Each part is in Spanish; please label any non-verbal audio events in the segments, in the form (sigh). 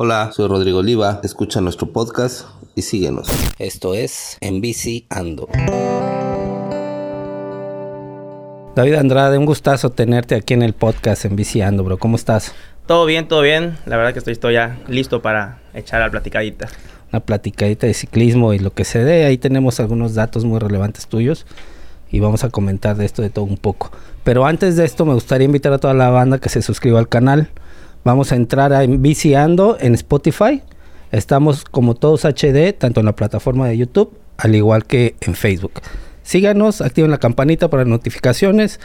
Hola, soy Rodrigo Oliva, escucha nuestro podcast y síguenos. Esto es En Bici Ando. David Andrade, un gustazo tenerte aquí en el podcast En Bici Ando, bro. ¿Cómo estás? Todo bien, todo bien. La verdad que estoy, estoy ya listo para echar la platicadita. Una platicadita de ciclismo y lo que se dé. Ahí tenemos algunos datos muy relevantes tuyos y vamos a comentar de esto de todo un poco. Pero antes de esto me gustaría invitar a toda la banda que se suscriba al canal Vamos a entrar a Viciando en Spotify. Estamos como todos HD, tanto en la plataforma de YouTube, al igual que en Facebook. Síganos, activen la campanita para notificaciones.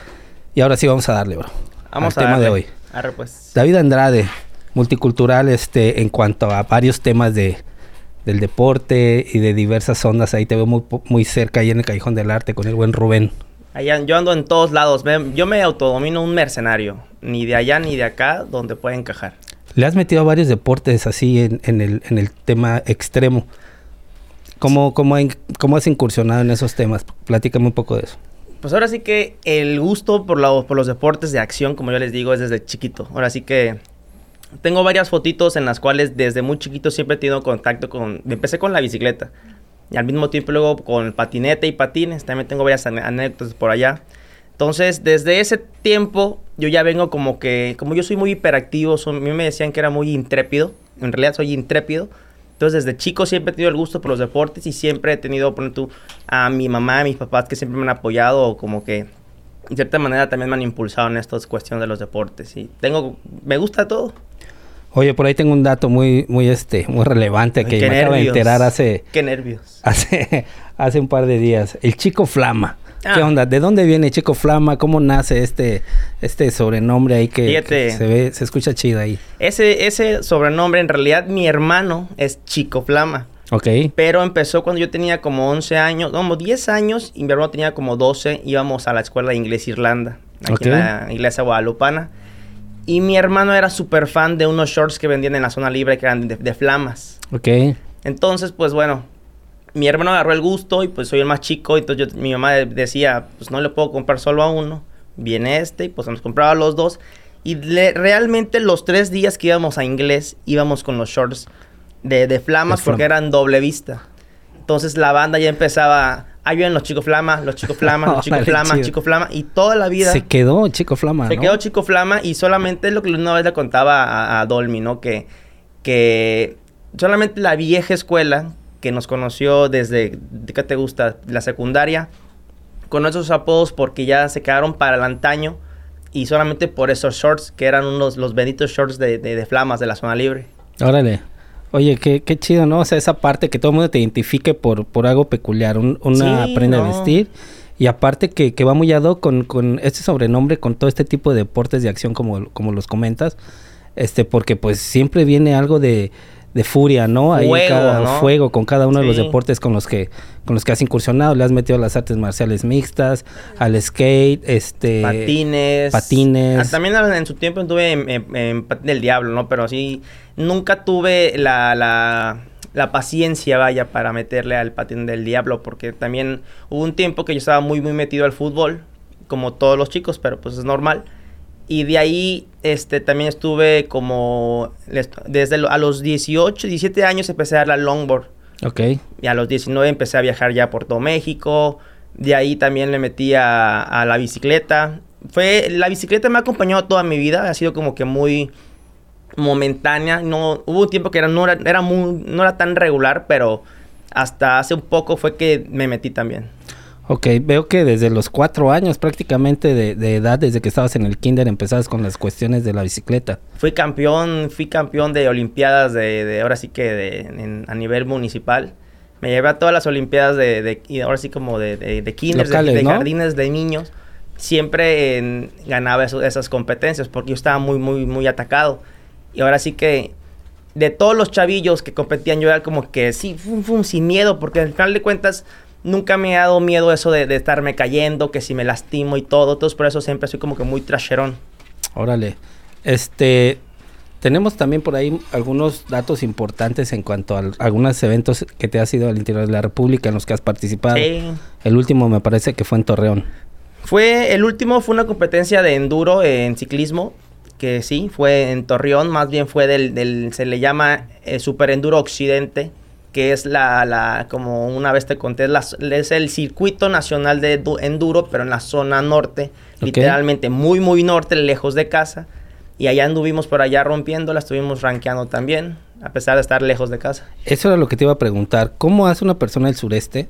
Y ahora sí vamos a darle, bro. Vamos al tema de hoy. pues. David Andrade, multicultural, este, en cuanto a varios temas de, del deporte y de diversas ondas. Ahí te veo muy, muy cerca, ahí en el Callejón del Arte, con el buen Rubén. Allá, yo ando en todos lados. yo me autodomino un mercenario. Ni de allá ni de acá donde puede encajar. Le has metido a varios deportes así en, el, en el tema extremo. ¿Cómo, cómo, ¿Cómo, has incursionado en esos temas? Platícame un poco de eso. Pues ahora sí que el gusto por, la, por los deportes de acción, como yo les digo, es desde chiquito. Ahora sí que tengo varias fotitos en las cuales desde muy chiquito siempre he tenido contacto con... Empecé con la bicicleta. Y al mismo tiempo luego con patinete y patines, también tengo varias anécdotas por allá. Entonces, desde ese tiempo, yo ya vengo como que, como yo soy muy hiperactivo, a mí me decían que era muy intrépido, en realidad soy intrépido. Entonces, desde chico siempre he tenido el gusto por los deportes y siempre he tenido, por tú, a mi mamá, a mis papás que siempre me han apoyado, como que, de cierta manera, también me han impulsado en estas cuestiones de los deportes. Y tengo, me gusta todo. Oye, por ahí tengo un dato muy, muy, este, muy relevante que me acabo de enterar hace... Qué nervios. (laughs) Hace, hace un par de días. El Chico Flama. ¿Qué ah. onda? ¿De dónde viene Chico Flama? ¿Cómo nace este, este sobrenombre ahí que, se ve, se escucha chido ahí? Ese, ese sobrenombre, en realidad, mi hermano es Chico Flama. Ok. Pero empezó cuando yo tenía como 11 años, como 10 años, y mi hermano tenía como 12, íbamos a la escuela de inglés Irlanda, aquí en la iglesia guadalupana. Y mi hermano era súper fan de unos shorts que vendían en la zona libre que eran de, flamas. Ok. Entonces, pues bueno, mi hermano agarró el gusto y pues soy el más chico. Entonces mi mamá decía, pues no le puedo comprar solo a uno. Viene este y pues nos compraba los dos. Y realmente los tres días que íbamos a inglés íbamos con los shorts de, de flamas porque eran doble vista. Entonces la banda ya empezaba Ahí vienen los chicos flama, los chicos flama, los (laughs) chicos flama, chicos flama. Y toda la vida. Se quedó chico flama. Se quedó chico flama. Y solamente es lo que una vez le contaba a, Dolmi, ¿no? Que, que solamente la vieja escuela que nos conoció desde, ¿qué te gusta? La secundaria, con esos apodos porque ya se quedaron para el antaño. Y solamente por esos shorts, que eran unos los benditos shorts de, de, de flamas de la zona libre. Órale. Oye, qué, qué chido, ¿no? O sea, esa parte que todo el mundo te identifique por, por algo peculiar, una prenda de vestir. Y aparte que, que va muy ado con, con este sobrenombre, con todo este tipo de deportes de acción como, como los comentas. Este, porque pues siempre viene algo de, de furia, ¿no? Ahí cada fuego con cada uno de los deportes con los que con los que has incursionado, le has metido a las artes marciales mixtas, al skate, este patines, patines. Ah, también en su tiempo estuve en, del diablo, ¿no? Pero sí nunca tuve la, la, la paciencia, vaya, para meterle al patín del diablo, porque también hubo un tiempo que yo estaba muy muy metido al fútbol, como todos los chicos, pero pues es normal. Y de ahí este, también estuve como, desde a los 18, 17 años empecé a dar la longboard. Ok. Y a los 19 empecé a viajar ya por todo México. De ahí también le metí a, la bicicleta. Fue, la bicicleta me ha acompañado toda mi vida, ha sido como que muy momentánea. No, hubo un tiempo que era, no, era, era muy, no era tan regular, pero hasta hace un poco fue que me metí también. Ok, veo que desde los cuatro años prácticamente de, edad, desde que estabas en el kinder, empezabas con las cuestiones de la bicicleta. Fui campeón, fui campeón de olimpiadas de, ahora sí que de, a nivel municipal. Me llevé a todas las olimpiadas de, ahora sí como de, de, kinder, de, jardines de niños. Siempre ganaba esas competencias porque yo estaba muy, muy, muy atacado. Y ahora sí que de todos los chavillos que competían, yo era como que sí, fum, sin miedo, porque al final de cuentas nunca me ha dado miedo eso de, estarme cayendo, que si me lastimo y todo. Entonces, por eso siempre soy como que muy trasherón. Órale. Este. Tenemos también por ahí algunos datos importantes en cuanto a algunos eventos que te has ido al interior de la República en los que has participado. Sí. El último me parece que fue en Torreón. Fue, el último fue una competencia de enduro en ciclismo que sí, fue en Torreón, más bien fue del, del se le llama eh, Super Enduro Occidente, que es la, la, como una vez te conté, es, el circuito nacional de enduro, pero en la zona norte, literalmente muy, muy norte, lejos de casa. Y allá anduvimos por allá rompiéndola, estuvimos rankeando también, a pesar de estar lejos de casa. Eso era lo que te iba a preguntar. ¿Cómo hace una persona del sureste?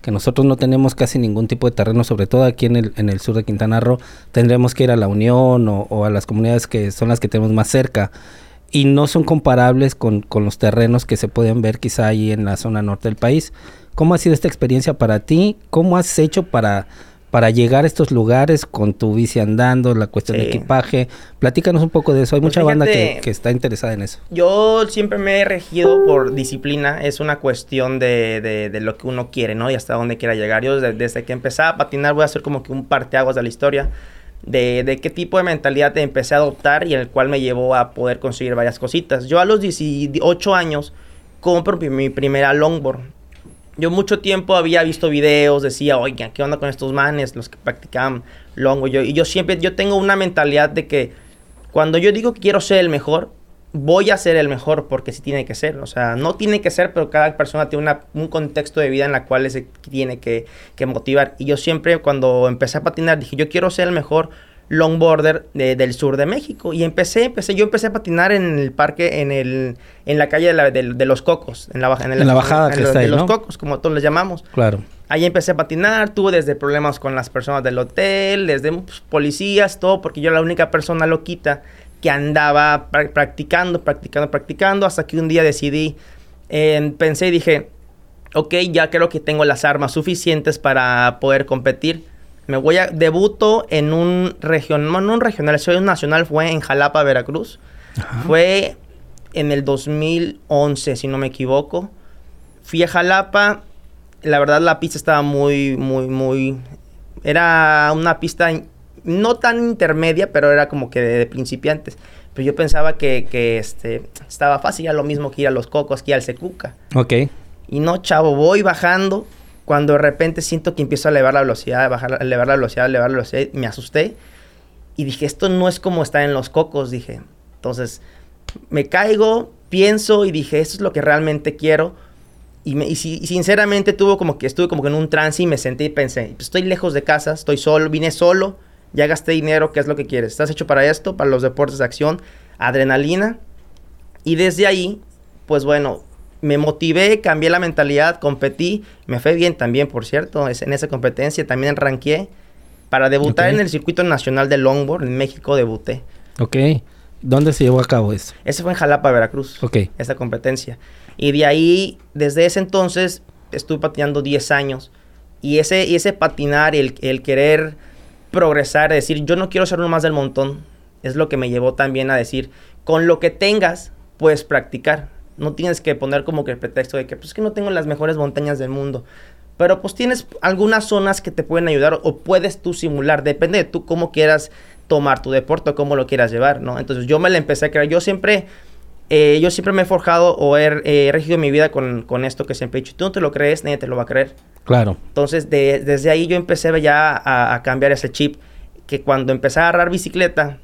Que nosotros no tenemos casi ningún tipo de terreno, sobre todo aquí en el, en el sur de Quintana Roo, tendremos que ir a la Unión o, o a las comunidades que son las que tenemos más cerca y no son comparables con, con, los terrenos que se pueden ver quizá ahí en la zona norte del país. ¿Cómo ha sido esta experiencia para ti? ¿Cómo has hecho para, para llegar a estos lugares con tu bici andando, la cuestión de equipaje? Platícanos un poco de eso. Hay pues mucha banda que, que, está interesada en eso. Yo siempre me he regido por disciplina. Es una cuestión de, de, de lo que uno quiere, ¿no? Y hasta dónde quiera llegar. Yo desde, desde que empecé a patinar voy a hacer como que un parteaguas de la historia de, de, qué tipo de mentalidad empecé a adoptar y el cual me llevó a poder conseguir varias cositas. Yo a los 18 años compro mi primera longboard. Yo mucho tiempo había visto videos, decía, oigan, ¿qué onda con estos manes, los que practicaban longboard? Yo, y yo siempre, yo tengo una mentalidad de que cuando yo digo quiero ser el mejor, voy a ser el mejor porque sí tiene que ser. O sea, no tiene que ser, pero cada persona tiene un contexto de vida en la cual se tiene que, motivar. Y yo siempre cuando empecé a patinar dije, yo quiero ser el mejor longboarder del sur de México. Y empecé, empecé, yo empecé a patinar en el parque, en el, en la calle de, los Cocos, en la, en, la bajada que está de los Cocos, como todos les llamamos. Claro. Ahí empecé a patinar, tuve desde problemas con las personas del hotel, desde pues, policías, todo, porque yo la única persona loquita que andaba practicando, practicando, practicando, hasta que un día decidí, pensé y dije, ok, ya creo que tengo las armas suficientes para poder competir. Me voy a debuto en un regional, no, un regional, soy un nacional, fue en Jalapa, Veracruz. Fue en el 2011, si no me equivoco. Fui a Jalapa, la verdad la pista estaba muy, muy, muy... Era una pista no tan intermedia, pero era como que de, principiantes. Pero yo pensaba que, que, este, estaba fácil, ya lo mismo que ir a los cocos, que ir al secuca. Ok. Y no, chavo, voy bajando. Cuando de repente siento que empiezo a elevar la velocidad, a bajar, a elevar la velocidad, a elevar la velocidad, me asusté. Y dije, esto no es como está en los cocos, dije. Entonces, me caigo, pienso y dije, esto es lo que realmente quiero. Y, me, y, sinceramente tuvo como que estuve como que en un trance y me senté y pensé, estoy lejos de casa, estoy solo, vine solo ya gasté dinero, ¿qué es lo que quieres? ¿Estás hecho para esto? Para los deportes de acción, adrenalina. Y desde ahí, pues bueno, me motivé, cambié la mentalidad, competí, me fue bien también, por cierto, en esa competencia también ranqué. Para debutar en el circuito nacional de longboard en México debuté. Ok. ¿Dónde se llevó a cabo eso? Ese fue en Jalapa, Veracruz. Ok. Esa competencia. Y de ahí, desde ese entonces, estuve patinando 10 años. Y ese, y ese patinar, el, el querer progresar, decir, yo no quiero ser uno más del montón, es lo que me llevó también a decir, con lo que tengas, puedes practicar. No tienes que poner como que el pretexto de que, pues que no tengo las mejores montañas del mundo. Pero pues tienes algunas zonas que te pueden ayudar o puedes tú simular, depende de tú cómo quieras tomar tu deporte o cómo lo quieras llevar, ¿no? Entonces yo me la empecé a crear, yo siempre... Eh, yo siempre me he forjado o he, regido mi vida con, con, esto que siempre he dicho. Tú no te lo crees, nadie te lo va a creer. Claro. Entonces, desde ahí yo empecé ya a, cambiar ese chip. Que cuando empecé a agarrar bicicleta,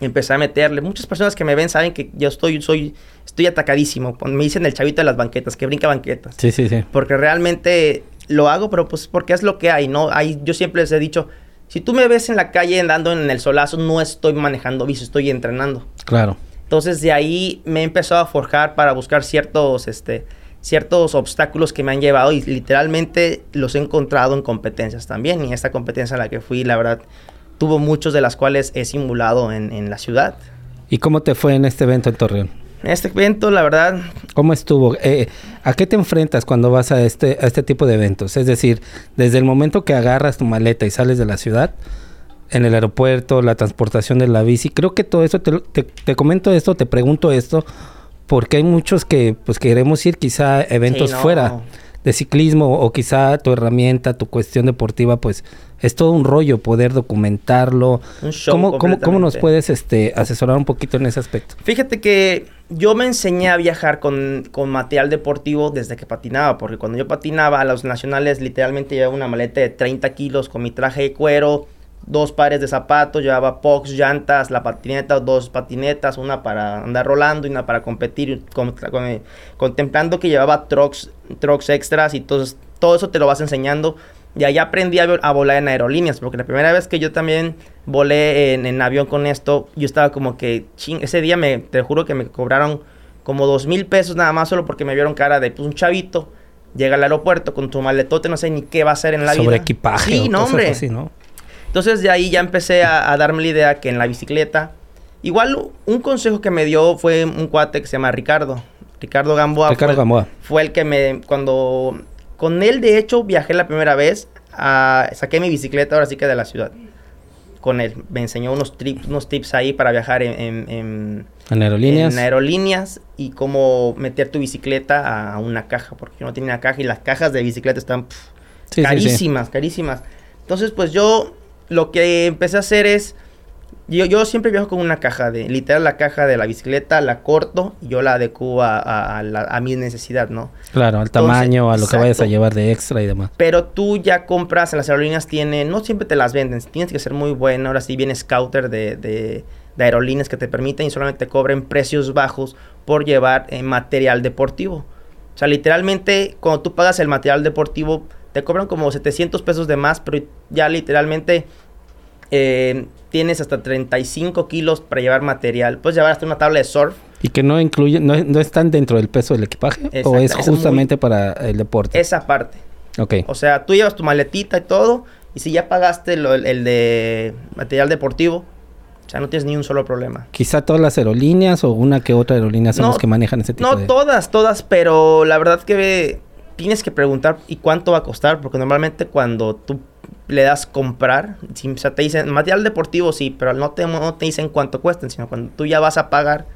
empecé a meterle. Muchas personas que me ven saben que yo estoy, soy, estoy atacadísimo. Me dicen el chavito de las banquetas, que brinca banquetas. Sí, sí, sí. Porque realmente lo hago, pero pues porque es lo que hay, ¿no? Hay, yo siempre les he dicho, si tú me ves en la calle andando en el solazo, no estoy manejando bici, estoy entrenando. Claro. Entonces de ahí me he empezado a forjar para buscar ciertos, este, ciertos obstáculos que me han llevado y literalmente los he encontrado en competencias también. Y esta competencia en la que fui, la verdad, tuvo muchos de las cuales he simulado en, la ciudad. ¿Y cómo te fue en este evento en Torreón? En este evento, la verdad... ¿Cómo estuvo? Eh, ¿A qué te enfrentas cuando vas a este, a este tipo de eventos? Es decir, desde el momento que agarras tu maleta y sales de la ciudad, en el aeropuerto, la transportación de la bici, creo que todo eso, te, te comento esto, te pregunto esto, porque hay muchos que pues queremos ir quizá a eventos fuera de ciclismo o quizá tu herramienta, tu cuestión deportiva, pues es todo un rollo poder documentarlo. Un show ¿Cómo, cómo, cómo, nos puedes este, asesorar un poquito en ese aspecto? Fíjate que yo me enseñé a viajar con, con, material deportivo desde que patinaba, porque cuando yo patinaba a los nacionales literalmente llevaba una maleta de 30 kilos con mi traje de cuero, dos pares de zapatos, llevaba pox, llantas, la patineta, dos patinetas, una para andar rolando y una para competir, contemplando que llevaba trucks, trucks extras y todo, todo eso te lo vas enseñando. Y ahí aprendí a, volar en aerolíneas, porque la primera vez que yo también volé en, avión con esto, yo estaba como que, ching, ese día me, te juro que me cobraron como dos mil pesos nada más solo porque me vieron cara de pues, un chavito, llega al aeropuerto con tu maletote, no sé ni qué va a hacer en la vida. Sobre equipaje. Sí, no, hombre. ¿no? Entonces de ahí ya empecé a, darme la idea que en la bicicleta, igual un consejo que me dio fue un cuate que se llama Ricardo. Ricardo Gamboa. Ricardo fue, Gamboa. Fue el que me, cuando, con él de hecho viajé la primera vez, a, saqué mi bicicleta ahora sí que de la ciudad. Con él. Me enseñó unos, trips, unos tips ahí para viajar en, en, en aerolíneas. En aerolíneas y cómo meter tu bicicleta a una caja, porque yo no tenía caja y las cajas de bicicleta están carísimas, carísimas. Entonces, pues yo lo que empecé a hacer es, yo, yo siempre viajo con una caja de, literal la caja de la bicicleta, la corto y yo la adecuo a, a, mi necesidad, ¿no? Claro, al tamaño, a lo que vayas a llevar de extra y demás. Pero tú ya compras, en las aerolíneas tienen, no siempre te las venden, tienes que ser muy bueno, ahora sí viene Scouter de, de, de aerolíneas que te permiten y solamente te cobren precios bajos por llevar eh, material deportivo. O sea, literalmente cuando tú pagas el material deportivo te cobran como 700 pesos de más, pero ya literalmente eh, tienes hasta 35 kilos para llevar material. Puedes llevar hasta una tabla de surf. ¿Y que no incluye, no, están dentro del peso del equipaje? ¿O es justamente para el deporte? Esa parte. Ok. O sea, tú llevas tu maletita y todo, y si ya pagaste el de material deportivo, ya no tienes ni un solo problema. Quizá todas las aerolíneas o una que otra aerolínea son las que manejan ese tipo no, de... No, todas, todas, pero la verdad que tienes que preguntar y cuánto va a costar, porque normalmente cuando tú le das comprar, o sea, te dicen material deportivo sí, pero no te, no te dicen cuánto cuesta, sino cuando tú ya vas a pagar,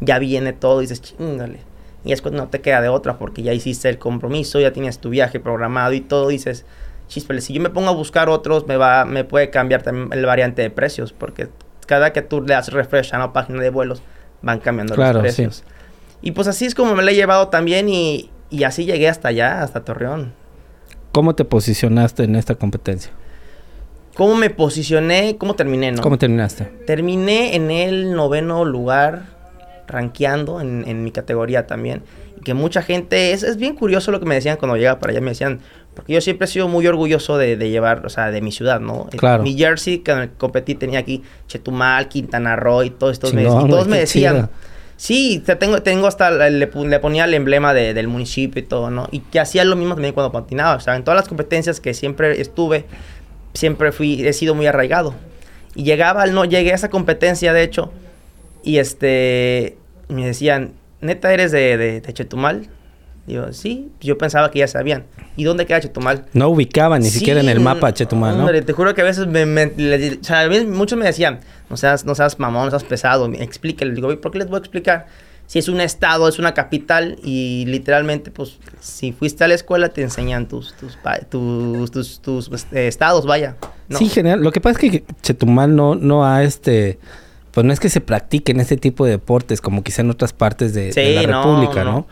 ya viene todo y dices, chingale. Y es cuando no te queda de otra, porque ya hiciste el compromiso, ya tienes tu viaje programado y todo, dices, chispele, si yo me pongo a buscar otros, me va, me puede cambiar también el variante de precios, porque cada que tú le das refresh a la página de vuelos, van cambiando los precios. Y pues así es como me lo he llevado también y, y así llegué hasta allá, hasta Torreón. ¿Cómo te posicionaste en esta competencia? ¿Cómo me posicioné? ¿Cómo terminé, no? ¿Cómo terminaste? Terminé en el noveno lugar, rankeando en, mi categoría también. Que mucha gente, es, es, bien curioso lo que me decían cuando llegaba para allá, me decían, porque yo siempre he sido muy orgulloso de, llevar, o sea, de mi ciudad, ¿no? Claro. Mi jersey que competí tenía aquí Chetumal, Quintana Roo y todos estos. y todos me decían, Sí, te tengo, tengo hasta, le, le ponía el emblema de, del municipio y todo, ¿no? Y que hacía lo mismo también cuando patinaba. O sea, en todas las competencias que siempre estuve, siempre fui, he sido muy arraigado. Y llegaba, no, llegué a esa competencia, de hecho, y este, me decían, ¿neta eres de, de Chetumal? Digo, sí, yo pensaba que ya sabían. ¿Y dónde queda Chetumal? No ubicaban ni siquiera en el mapa Chetumal, ¿no? Hombre, te juro que a veces me, o sea, muchos me decían, no seas, no seas mamón, no seas pesado, explíquele. Digo, ¿por qué les voy a explicar? Si es un estado, es una capital y literalmente, pues, si fuiste a la escuela te enseñan tus, tus, tus, tus, pues, estados, vaya. Sí, general. Lo que pasa es que Chetumal no, no ha este pues no es que se practiquen este tipo de deportes como quizá en otras partes de, la República, ¿no?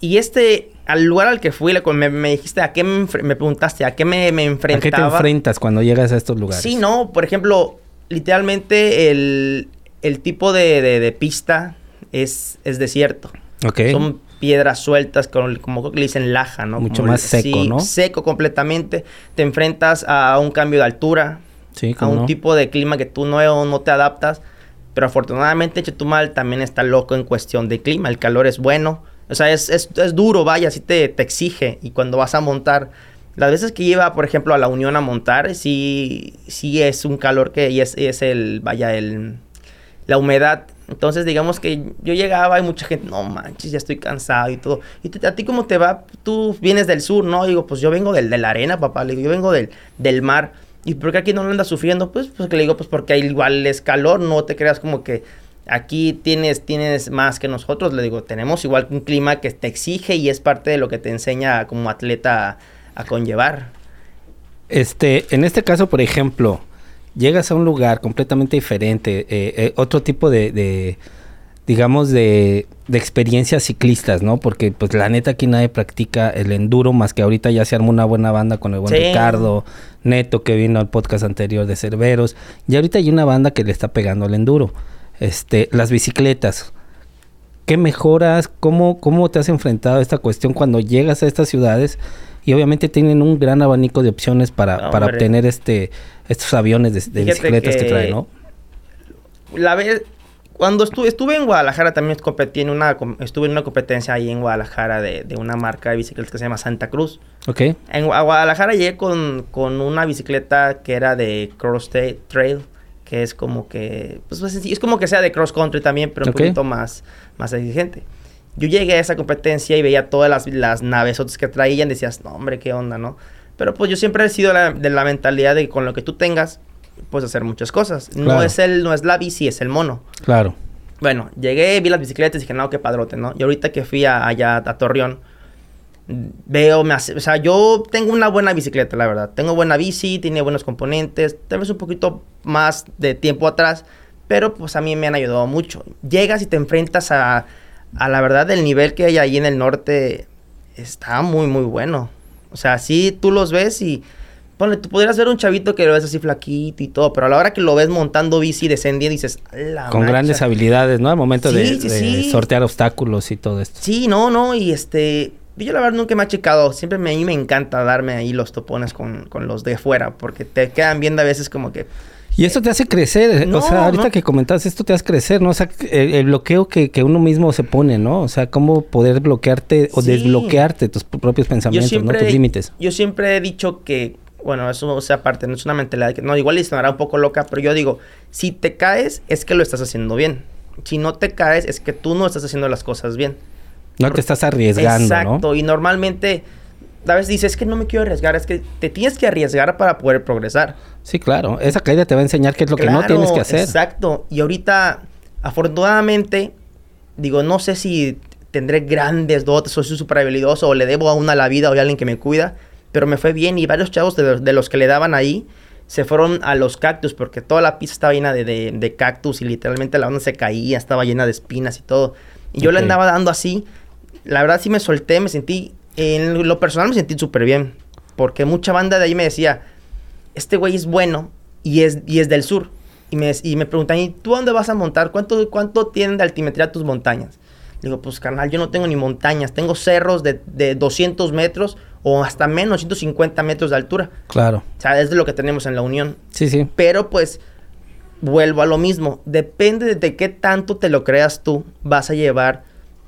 Y este, al lugar al que fui, me, me dijiste, ¿a qué me, me, preguntaste? ¿A qué me, me enfrentaba? ¿A qué te enfrentas cuando llegas a estos lugares? Sí, no, por ejemplo, literalmente el, el tipo de, de, pista es, es desierto. Ok. Son piedras sueltas, como, como le dicen laja, ¿no? Mucho más seco, ¿no? seco completamente. Te enfrentas a un cambio de altura, sí, a un tipo de clima que tú no, no te adaptas. Pero afortunadamente Chetumal también está loco en cuestión de clima. El calor es bueno. O sea, es, es, es duro, vaya, sí te, te, exige. Y cuando vas a montar, las veces que iba, por ejemplo, a la Unión a montar, sí, sí es un calor que y es, es el, vaya, el, la humedad. Entonces, digamos que yo llegaba y mucha gente, no manches, ya estoy cansado y todo. ¿Y a ti cómo te va? Tú vienes del sur, ¿no? digo, pues yo vengo del, de la arena, papá. Yo vengo del, del mar. ¿Y por qué aquí no lo andas sufriendo? Pues, pues le digo, pues porque igual es calor, no te creas como que aquí tienes, tienes más que nosotros. Le digo, tenemos igual un clima que te exige y es parte de lo que te enseña como atleta a, conllevar. Este, en este caso, por ejemplo, llegas a un lugar completamente diferente, eh, eh, otro tipo de, digamos, de, de experiencias ciclistas, ¿no? Porque, pues, la neta aquí nadie practica el enduro, más que ahorita ya se armó una buena banda con el buen Ricardo, Neto, que vino al podcast anterior de Cerveros. Y ahorita hay una banda que le está pegando al enduro. Este, las bicicletas. ¿Qué mejoras? ¿Cómo, ¿Cómo te has enfrentado a esta cuestión cuando llegas a estas ciudades? Y obviamente tienen un gran abanico de opciones para, para obtener este, estos aviones de, bicicletas que, que traen, ¿no? La vez, cuando estuve, estuve en Guadalajara también competí en una, estuve en una competencia ahí en Guadalajara de, de una marca de bicicletas que se llama Santa Cruz. Ok. En Guadalajara llegué con, con una bicicleta que era de Cross Trail, que es como que, pues, es como que sea de cross country también, pero un poquito más, más exigente. Yo llegué a esa competencia y veía todas las, las naves que traían, decías, no hombre, qué onda, ¿no? Pero pues yo siempre he sido de la mentalidad de que con lo que tú tengas, puedes hacer muchas cosas. No es el, no es la bici, es el mono. Claro. Bueno, llegué, vi las bicicletas y dije, no, qué padrote, ¿no? Y ahorita que fui allá a Torreón, veo, me hace, o sea, yo tengo una buena bicicleta, la verdad. Tengo buena bici, tiene buenos componentes, tal vez un poquito más de tiempo atrás, pero pues a mí me han ayudado mucho. Llegas y te enfrentas a, a la verdad, el nivel que hay ahí en el norte está muy, muy bueno. O sea, sí, tú los ves y Ponle, tú podrías ver un chavito que lo ves así flaquito y todo, pero a la hora que lo ves montando bici, descendiendo, dices, la Con grandes habilidades, ¿no? Al momento de, sortear obstáculos y todo esto. Sí, no, no, y este. Yo la verdad nunca me ha checado. Siempre me, a mí me encanta darme ahí los topones con, con los de fuera, porque te quedan viendo a veces como que. Y esto te hace crecer, o sea, ahorita que comentas esto te hace crecer, ¿no? O sea, el, bloqueo que, que, uno mismo se pone, ¿no? O sea, cómo poder bloquearte o desbloquearte tus propios pensamientos, ¿no? Tus límites. Yo siempre he dicho que bueno, eso o sea aparte, no es una mentalidad que, no, igual le sonará un poco loca, pero yo digo, si te caes es que lo estás haciendo bien. Si no te caes es que tú no estás haciendo las cosas bien. No te estás arriesgando, Exacto, y normalmente a veces dices, es que no me quiero arriesgar, es que te tienes que arriesgar para poder progresar. Sí, claro, esa caída te va a enseñar qué es lo que no tienes que hacer. Exacto, y ahorita, afortunadamente, digo, no sé si tendré grandes dotes o soy súper habilidoso o le debo a una la vida o a alguien que me cuida, pero me fue bien y varios chavos de los, que le daban ahí se fueron a los cactus porque toda la pista estaba llena de, de, cactus y literalmente la onda se caía, estaba llena de espinas y todo. Y yo le andaba dando así. La verdad sí me solté, me sentí, en lo personal me sentí súper bien. Porque mucha banda de ahí me decía, este güey es bueno y es, y es del sur. Y me, y me preguntan, ¿y tú dónde vas a montar? ¿Cuánto, cuánto tienen de altimetría tus montañas? Digo, pues carnal, yo no tengo ni montañas, tengo cerros de, de 200 metros o hasta menos, 150 metros de altura. Claro. O sea, es de lo que tenemos en la Unión. Sí, sí. Pero pues, vuelvo a lo mismo. Depende de qué tanto te lo creas tú, vas a llevar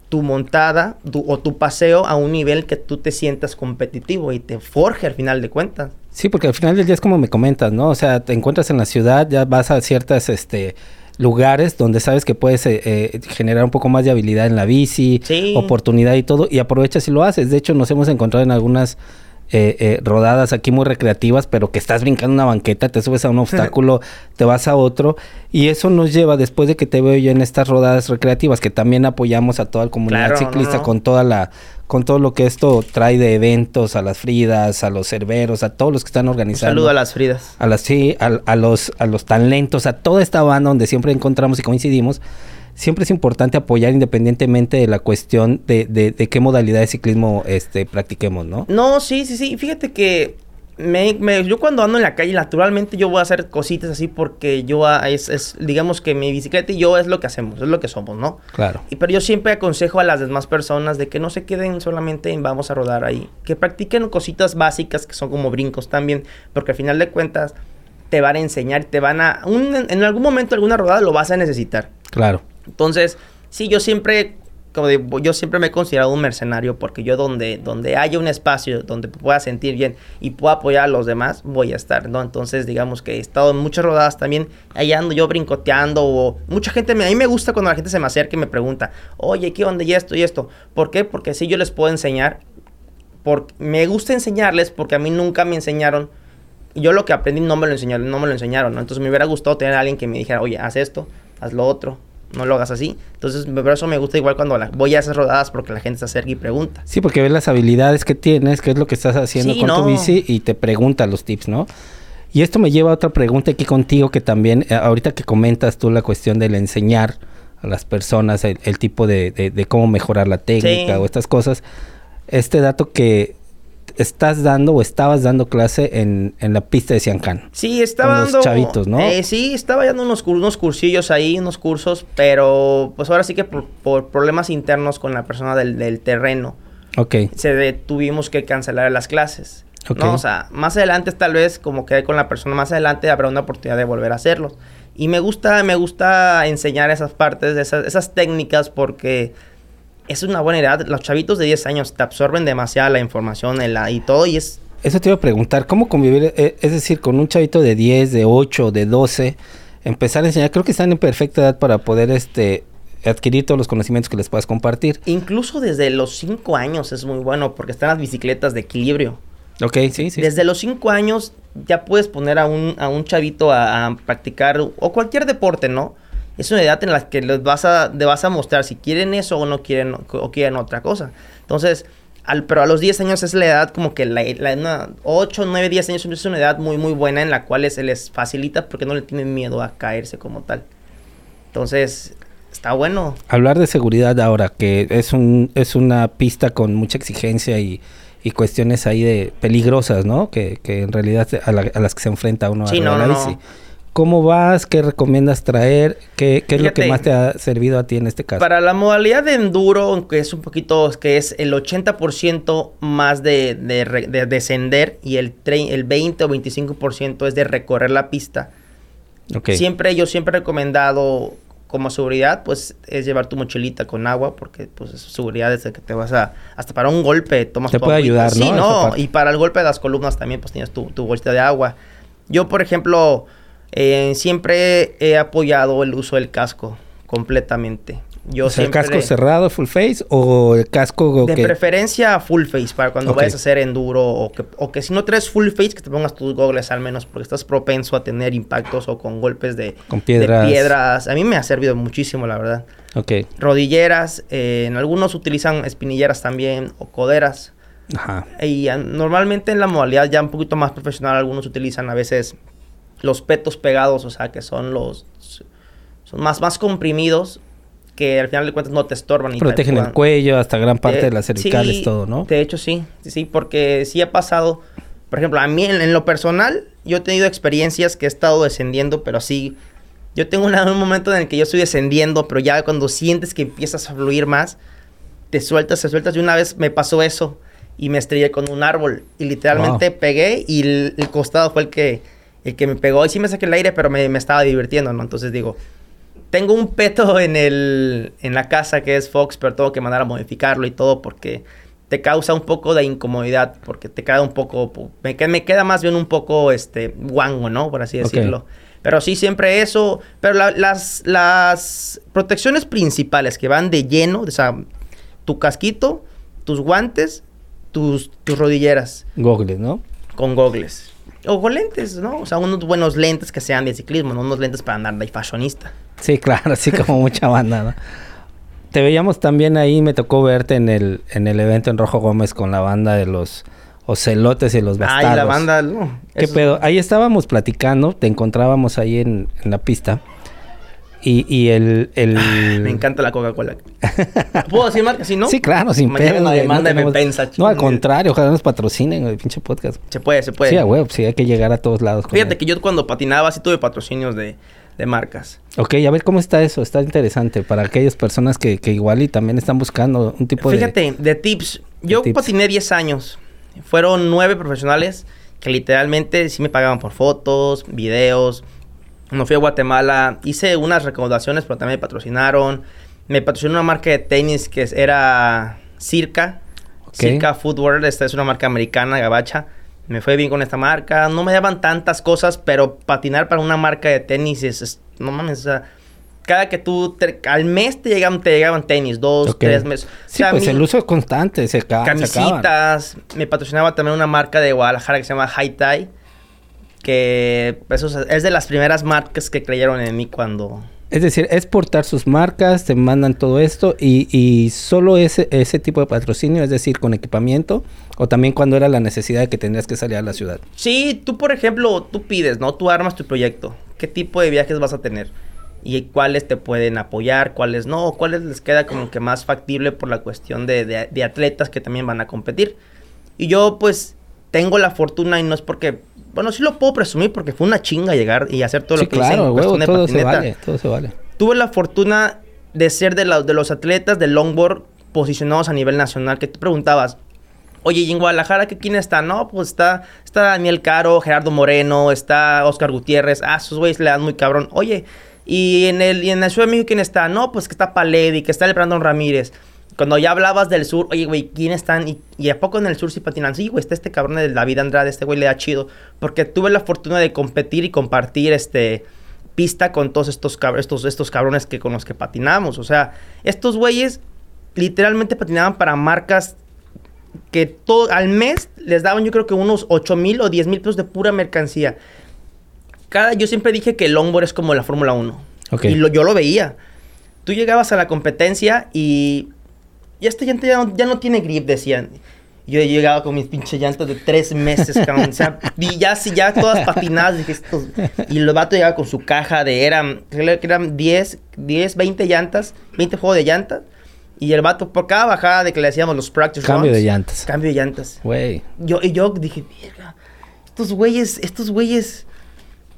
tu montada o tu paseo a un nivel que tú te sientas competitivo y te forje al final de cuentas. Sí, porque al final del día es como me comentas, ¿no? O sea, te encuentras en la ciudad, ya vas a ciertas, este lugares donde sabes que puedes eh, eh, generar un poco más de habilidad en la bici, oportunidad y todo, y aprovechas y lo haces. De hecho, nos hemos encontrado en algunas eh, rodadas aquí muy recreativas, pero que estás brincando una banqueta, te subes a un (laughs) obstáculo, te vas a otro, y eso nos lleva, después de que te veo yo en estas rodadas recreativas, que también apoyamos a toda la comunidad ciclista con toda la con todo lo que esto trae de eventos, a las Fridas, a los Cerveros, a todos los que están organizando. Un saludo a las Fridas. A las sí, a, los a los talentos, a toda esta banda donde siempre encontramos y coincidimos. Siempre es importante apoyar independientemente de la cuestión de, de, de qué modalidad de ciclismo este practiquemos, ¿no? No, sí, sí, sí. Fíjate que me, yo cuando ando en la calle, naturalmente yo voy a hacer cositas así porque yo ah, es, digamos que mi bicicleta y yo es lo que hacemos, es lo que somos, ¿no? Claro. Y pero yo siempre aconsejo a las demás personas de que no se queden solamente en vamos a rodar ahí, que practiquen cositas básicas que son como brincos también, porque al final de cuentas te van a enseñar, te van a, en algún momento alguna rodada lo vas a necesitar. Claro. Entonces, sí, yo siempre como yo siempre me he considerado un mercenario porque yo donde, donde haya un espacio donde pueda sentir bien y pueda apoyar a los demás, voy a estar, ¿no? Entonces, digamos que he estado en muchas rodadas también, allá ando yo brincoteando o mucha gente, me, a mí me gusta cuando la gente se me acerca y me pregunta, oye, ¿qué onda y esto y esto? ¿Por qué? Porque si yo les puedo enseñar, porque me gusta enseñarles porque a mí nunca me enseñaron yo lo que aprendí no me lo enseñaron, no me lo enseñaron, ¿no? Entonces me hubiera gustado tener a alguien que me dijera, oye, haz esto, haz lo otro, no lo hagas así. Entonces, por eso me gusta igual cuando voy a esas rodadas porque la gente se acerca y pregunta. Sí, porque ves las habilidades que tienes, qué es lo que estás haciendo con tu bici y te pregunta los tips, ¿no? Y esto me lleva a otra pregunta aquí contigo que también, eh, ahorita que comentas tú la cuestión del enseñar las personas el, tipo de, cómo mejorar la técnica o estas cosas. Este dato que estás dando o estabas dando clase en, la pista de Ciancán. Sí, estaba dando... chavitos, ¿no? Eh, sí, estaba dando unos, unos cursillos ahí, unos cursos, pero pues ahora sí que por, problemas internos con la persona del, terreno. Ok. Se tuvimos que cancelar las clases. ¿no? O sea, más adelante tal vez como quedé con la persona, más adelante habrá una oportunidad de volver a hacerlo. Y me gusta, me gusta enseñar esas partes, esas, esas técnicas porque es una buena edad. Los chavitos de 10 años te absorben demasiada la información y todo y es... Eso te iba a preguntar, ¿cómo convivir, eh, es decir, con un chavito de 10, de 8, de 12, empezar a enseñar? Creo que están en perfecta edad para poder este adquirir todos los conocimientos que les puedas compartir. Incluso desde los 5 años es muy bueno porque están las bicicletas de equilibrio. Ok, sí, sí. Desde los 5 años ya puedes poner a un, a un chavito a, practicar o cualquier deporte, ¿no? Es una edad en la que les vas a, vas a mostrar si quieren eso o no quieren o quieren otra cosa. Entonces, al, pero a los 10 años es la edad como que la, la 8, 9, 10 años es una edad muy muy buena en la cual se les facilita porque no le tienen miedo a caerse como tal. Entonces, está bueno. Hablar de seguridad ahora, que es un es una pista con mucha exigencia y y cuestiones ahí de peligrosas, ¿no? Que, que en realidad a, las que se enfrenta uno sí, a no, no, ¿Cómo vas? ¿Qué recomiendas traer? ¿Qué, qué es lo que más te ha servido a ti en este caso? Para la modalidad de enduro, que es un poquito, que es el 80% más de, de, descender y el, el 20 o 25% es de recorrer la pista. Okay. Siempre, yo siempre he recomendado como seguridad, pues es llevar tu mochilita con agua, porque pues es seguridad desde que te vas a, hasta para un golpe tomas Te puede ayudar, ¿no? Sí, no, y para el golpe de las columnas también pues tienes tu, tu bolsita de agua. Yo, por ejemplo, eh, siempre he apoyado el uso del casco completamente. Yo ¿El casco cerrado, full face o el casco de preferencia full face para cuando vayas a hacer enduro o que, o que si no traes full face que te pongas tus gogles al menos porque estás propenso a tener impactos o con golpes de, piedras. A mí me ha servido muchísimo, la verdad. Ok. Rodilleras, eh, en algunos utilizan espinilleras también o coderas. Ajá. Y normalmente en la modalidad ya un poquito más profesional algunos utilizan a veces los petos pegados, o sea, que son los son más más comprimidos que al final de cuentas no te estorban. Y Protegen el cuello, hasta gran parte de las cervicales, todo, ¿no? De hecho, sí. Sí, porque sí ha pasado. Por ejemplo, a mí en, lo personal, yo he tenido experiencias que he estado descendiendo, pero sí. Yo tengo un momento en el que yo estoy descendiendo, pero ya cuando sientes que empiezas a fluir más, te sueltas, te sueltas. Y una vez me pasó eso y me estrellé con un árbol. Y literalmente pegué y el, costado fue el que, el que me pegó. Y sí me saqué el aire, pero me, me estaba divirtiendo, ¿no? Entonces digo, tengo un peto (laughs) en, el, en la casa que es Fox, pero tengo que mandar a modificarlo y todo porque te causa un poco de incomodidad, porque te queda un poco, me, me queda más bien un poco, este, guango, ¿no? Por así decirlo. Pero sí, siempre eso, pero las, las protecciones principales que van de lleno, o sea, tu casquito, tus guantes, tus, tus rodilleras. Gogles, ¿no? Con gogles. O con lentes, ¿no? O sea, unos buenos lentes que sean de ciclismo, no unos lentes para andar de fashionista. Sí, claro, así como mucha banda, ¿no? Te veíamos también ahí, me tocó verte en el, en el evento en Rojo Gómez con la banda de los ocelotes y los bastardos. Ay, la banda, no. ¿Qué pedo? Ahí estábamos platicando, te encontrábamos ahí en, en la pista. Y, y el, el... Me encanta la Coca-Cola. (laughs) ¿Puedo decir marca? ¿Sí, no? Sí, claro, sin pedo. Una demanda no, me No, al contrario, ojalá nos patrocinen el pinche podcast. Se puede, se puede. Sí, a huevo, sí, hay que llegar a todos lados. Fíjate que yo cuando patinaba sí tuve patrocinios de, de marcas. Ok, a ver cómo está eso, está interesante para aquellas personas que, que igual y también están buscando un tipo de... Fíjate, de tips. Yo patiné 10 años. Fueron 9 profesionales que literalmente sí me pagaban por fotos, videos, cuando fui a Guatemala, hice unas recaudaciones, pero también me patrocinaron. Me patrocinó una marca de tenis que era Circa. Circa Footwear, esta es una marca americana, gabacha. Me fue bien con esta marca. No me daban tantas cosas, pero patinar para una marca de tenis es... no mames, o sea, cada que tú al mes te llegaban, te llegaban tenis, dos, tres meses. Sí, pues el uso es constante, se acaba. Camisitas. me patrocinaba también una marca de Guadalajara que se llama High Tie que eso es de las primeras marcas que creyeron en mí cuando... Es decir, es portar sus marcas, te mandan todo esto y, y solo ese, ese tipo de patrocinio, es decir, con equipamiento o también cuando era la necesidad de que tendrías que salir a la ciudad. Sí, tú por ejemplo, tú pides, ¿no? Tú armas tu proyecto. ¿Qué tipo de viajes vas a tener? y cuáles te pueden apoyar, cuáles no, cuáles les queda como que más factible por la cuestión de, de, atletas que también van a competir. Y yo pues tengo la fortuna y no es porque, bueno, sí lo puedo presumir porque fue una chinga llegar y hacer todo lo que claro, hice en todo Se vale, todo se vale. Tuve la fortuna de ser de, de los atletas de longboard posicionados a nivel nacional, que tú preguntabas, Oye, ¿y en Guadalajara qué quién está? No, pues está, está Daniel Caro, Gerardo Moreno, está Oscar Gutiérrez. Ah, esos güeyes le dan muy cabrón. Oye, ¿y en el, y en el Ciudad de México quién está? No, pues que está Paledi, que está el Brandon Ramírez. Cuando ya hablabas del sur, oye, güey, ¿quién están? ¿Y, ¿Y, a poco en el sur sí patinan? Sí, güey, está este cabrón de David Andrade, este güey le da chido. Porque tuve la fortuna de competir y compartir este pista con todos estos, estos, estos cabrones que, con los que patinamos. O sea, estos güeyes literalmente patinaban para marcas que todo, al mes les daban yo creo que unos 8 mil o 10 mil pesos de pura mercancía. Cada, yo siempre dije que el longboard es como la Fórmula 1. Y yo lo veía. Tú llegabas a la competencia y, y este llanta ya no, tiene grip, decían. Yo llegaba con mis pinches llantas de tres meses, cabrón. o sea, y ya, ya todas patinadas. Dije, Y el vato llegaba con su caja de, eran, eran 10, 10, 20 llantas, 20 juegos de llantas. Y el vato, por cada bajada de que le hacíamos los practice Cambio de llantas. Cambio de llantas. Güey. Yo, y yo dije, mierda, estos güeyes, estos güeyes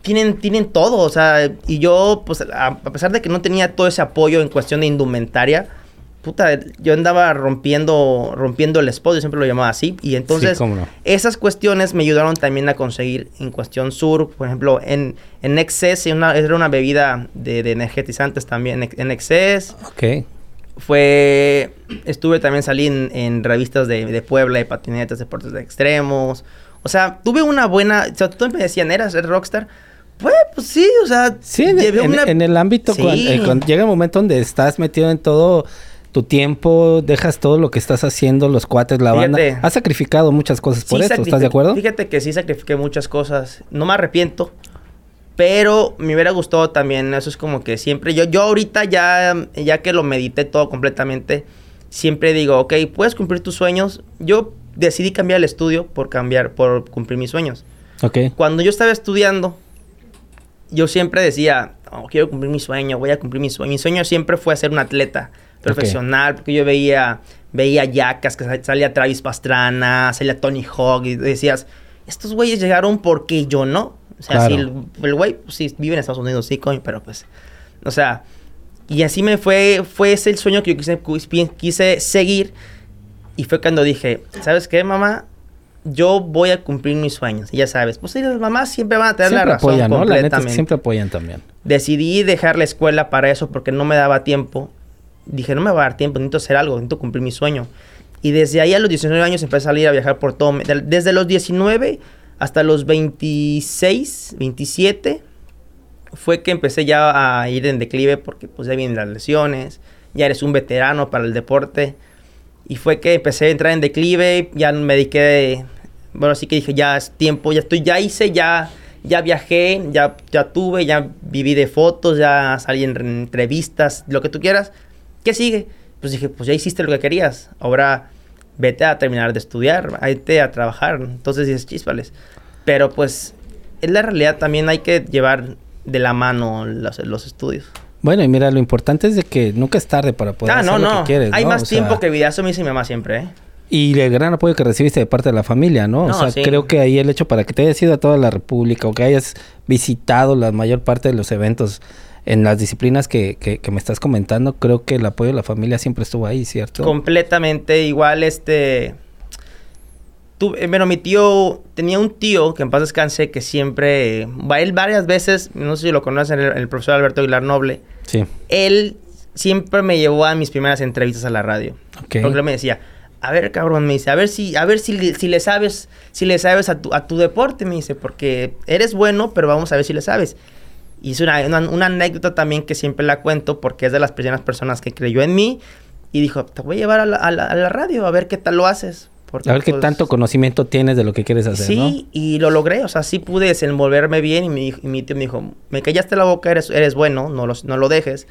tienen, tienen todo. O sea, y yo, pues, a, pesar de que no tenía todo ese apoyo en cuestión de indumentaria, puta, yo andaba rompiendo, rompiendo el spot, yo siempre lo llamaba así. Y entonces, esas cuestiones me ayudaron también a conseguir en cuestión sur, por ejemplo, en, en Excess, era una bebida de, de energetizantes también, en Excess. Ok fue estuve también salí en, revistas de, de, Puebla de patinetas deportes de extremos o sea tuve una buena o sea todos me decían eras rockstar pues, pues sí o sea sí en, el ámbito eh, cuando, llega el momento donde estás metido en todo tu tiempo, dejas todo lo que estás haciendo, los cuates, la banda. Has sacrificado muchas cosas por esto, ¿estás de acuerdo? Fíjate que sí sacrifiqué muchas cosas. No me arrepiento. Pero me hubiera gustado también, eso es como que siempre, yo, yo ahorita ya, ya que lo medité todo completamente, siempre digo, ok, puedes cumplir tus sueños. Yo decidí cambiar el estudio por cambiar, por cumplir mis sueños. Ok. Cuando yo estaba estudiando, yo siempre decía, oh, quiero cumplir mi sueño, voy a cumplir mi sueño. Mi sueño siempre fue ser un atleta profesional, porque yo veía, veía yacas, que salía Travis Pastrana, salía Tony Hawk, y decías, estos güeyes llegaron porque yo no. O sea, si el güey, pues, sí, vive en Estados Unidos, sí, coño, pero pues, o sea, y así me fue, fue ese el sueño que yo quise, quise seguir. Y fue cuando dije, ¿sabes qué, mamá? Yo voy a cumplir mis sueños. Y ya sabes, pues las mamás siempre van a tener la razón apoyan, ¿no? La neta siempre apoyan también. Decidí dejar la escuela para eso porque no me daba tiempo. Dije, no me va a dar tiempo, necesito hacer algo, necesito cumplir mi sueño. Y desde ahí a los 19 años empecé a salir a viajar por todo. Desde los 19 hasta los 26, 27 fue que empecé ya a ir en declive porque pues ya vienen las lesiones, ya eres un veterano para el deporte y fue que empecé a entrar en declive, ya me dediqué, bueno, así que dije ya es tiempo, ya estoy, ya hice, ya, ya viajé, ya, ya tuve, ya viví de fotos, ya salí en entrevistas, lo que tú quieras, ¿qué sigue? Pues dije, pues ya hiciste lo que querías, ahora vete a terminar de estudiar, vete a trabajar. Entonces dices, chispales. Pero pues, en la realidad también hay que llevar de la mano los, los estudios. Bueno, y mira, lo importante es de que nunca es tarde para poder ah, hacer lo que quieres. Hay más tiempo que vida, eso me dice mi mamá siempre, ¿eh? Y el gran apoyo que recibiste de parte de la familia, ¿no? o sea, creo que ahí el hecho para que te hayas ido a toda la República o que hayas visitado la mayor parte de los eventos en las disciplinas que, que, me estás comentando, creo que el apoyo de la familia siempre estuvo ahí, ¿cierto? Completamente. Igual, este... Tú, eh, bueno, mi tío... Tenía un tío que en paz descanse que siempre... Va él varias veces, no sé si lo conocen, el, profesor Alberto Aguilar Noble. Sí. Él siempre me llevó a mis primeras entrevistas a la radio. Okay. Porque él me decía... A ver, cabrón, me dice, a ver si, a ver si, si le sabes, si le sabes a tu, a tu deporte, me dice, porque eres bueno, pero vamos a ver si le sabes. Y es una, una, anécdota también que siempre la cuento porque es de las primeras personas que creyó en mí y dijo, te voy a llevar a la, a la, radio a ver qué tal lo haces. a ver qué pues, tanto conocimiento tienes de lo que quieres hacer, Sí, y lo logré, o sea, sí pude desenvolverme bien y mi, mi tío me dijo, me callaste la boca, eres, eres bueno, no, no lo dejes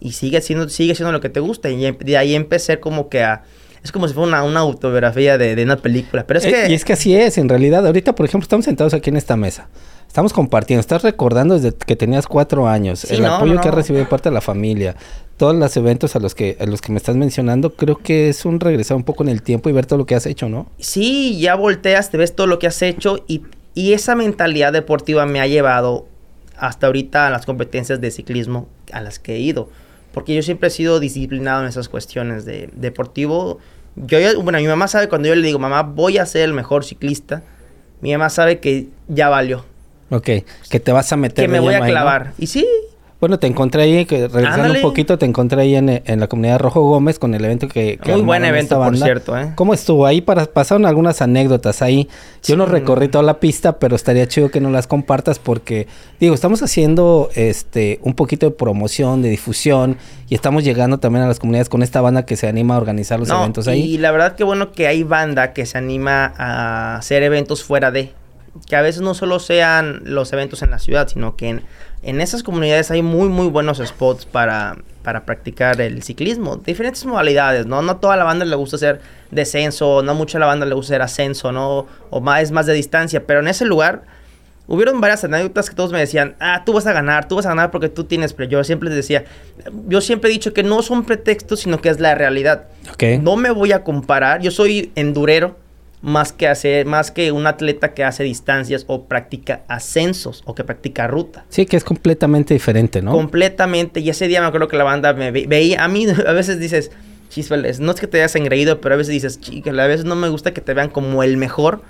y sigue siendo, sigue siendo lo que te gusta. Y de ahí empecé como que a... Es como si fuera una, una autobiografía de, de, una película. Pero es eh, que... Y es que así es, en realidad. Ahorita, por ejemplo, estamos sentados aquí en esta mesa estamos compartiendo, estás recordando desde que tenías cuatro años, el apoyo que has recibido de parte de la familia, todos los eventos a los que a los que me estás mencionando, creo que es un regresar un poco en el tiempo y ver todo lo que has hecho, ¿no? Sí, ya volteas, te ves todo lo que has hecho y, y esa mentalidad deportiva me ha llevado hasta ahorita a las competencias de ciclismo a las que he ido. Porque yo siempre he sido disciplinado en esas cuestiones de deportivo. Yo, bueno, mi mamá sabe cuando yo le digo, mamá, voy a ser el mejor ciclista, mi mamá sabe que ya valió. Ok, que te vas a meter. Que me voy a clavar. Y sí, bueno, te encontré ahí, que regresando un poquito, te encontré ahí en, la comunidad Rojo Gómez con el evento que... Muy buen evento, por cierto, ¿eh? ¿Cómo estuvo? Ahí para, pasaron algunas anécdotas ahí. Yo no recorrí toda la pista, pero estaría chido que nos las compartas porque, digo, estamos haciendo este un poquito de promoción, de difusión y estamos llegando también a las comunidades con esta banda que se anima a organizar los eventos ahí. Y la verdad que bueno que hay banda que se anima a hacer eventos fuera de que a veces no solo sean los eventos en la ciudad, sino que en, esas comunidades hay muy, muy buenos spots para, para practicar el ciclismo. Diferentes modalidades, ¿no? No toda la banda le gusta hacer descenso, no mucha la banda le gusta hacer ascenso, ¿no? O más, es más de distancia, pero en ese lugar hubieron varias anécdotas que todos me decían, ah, tú vas a ganar, tú vas a ganar porque tú tienes, pero yo siempre les decía, yo siempre he dicho que no son pretextos, sino que es la realidad. Okay. No me voy a comparar, yo soy endurero, más que hacer, más que un atleta que hace distancias o practica ascensos o que practica ruta. Sí, que es completamente diferente, ¿no? Completamente. Y ese día me acuerdo que la banda me veía, a mí (laughs) a veces dices, chispeles, no es que te hayas engreído, pero a veces dices, chica, a veces no me gusta que te vean como el mejor.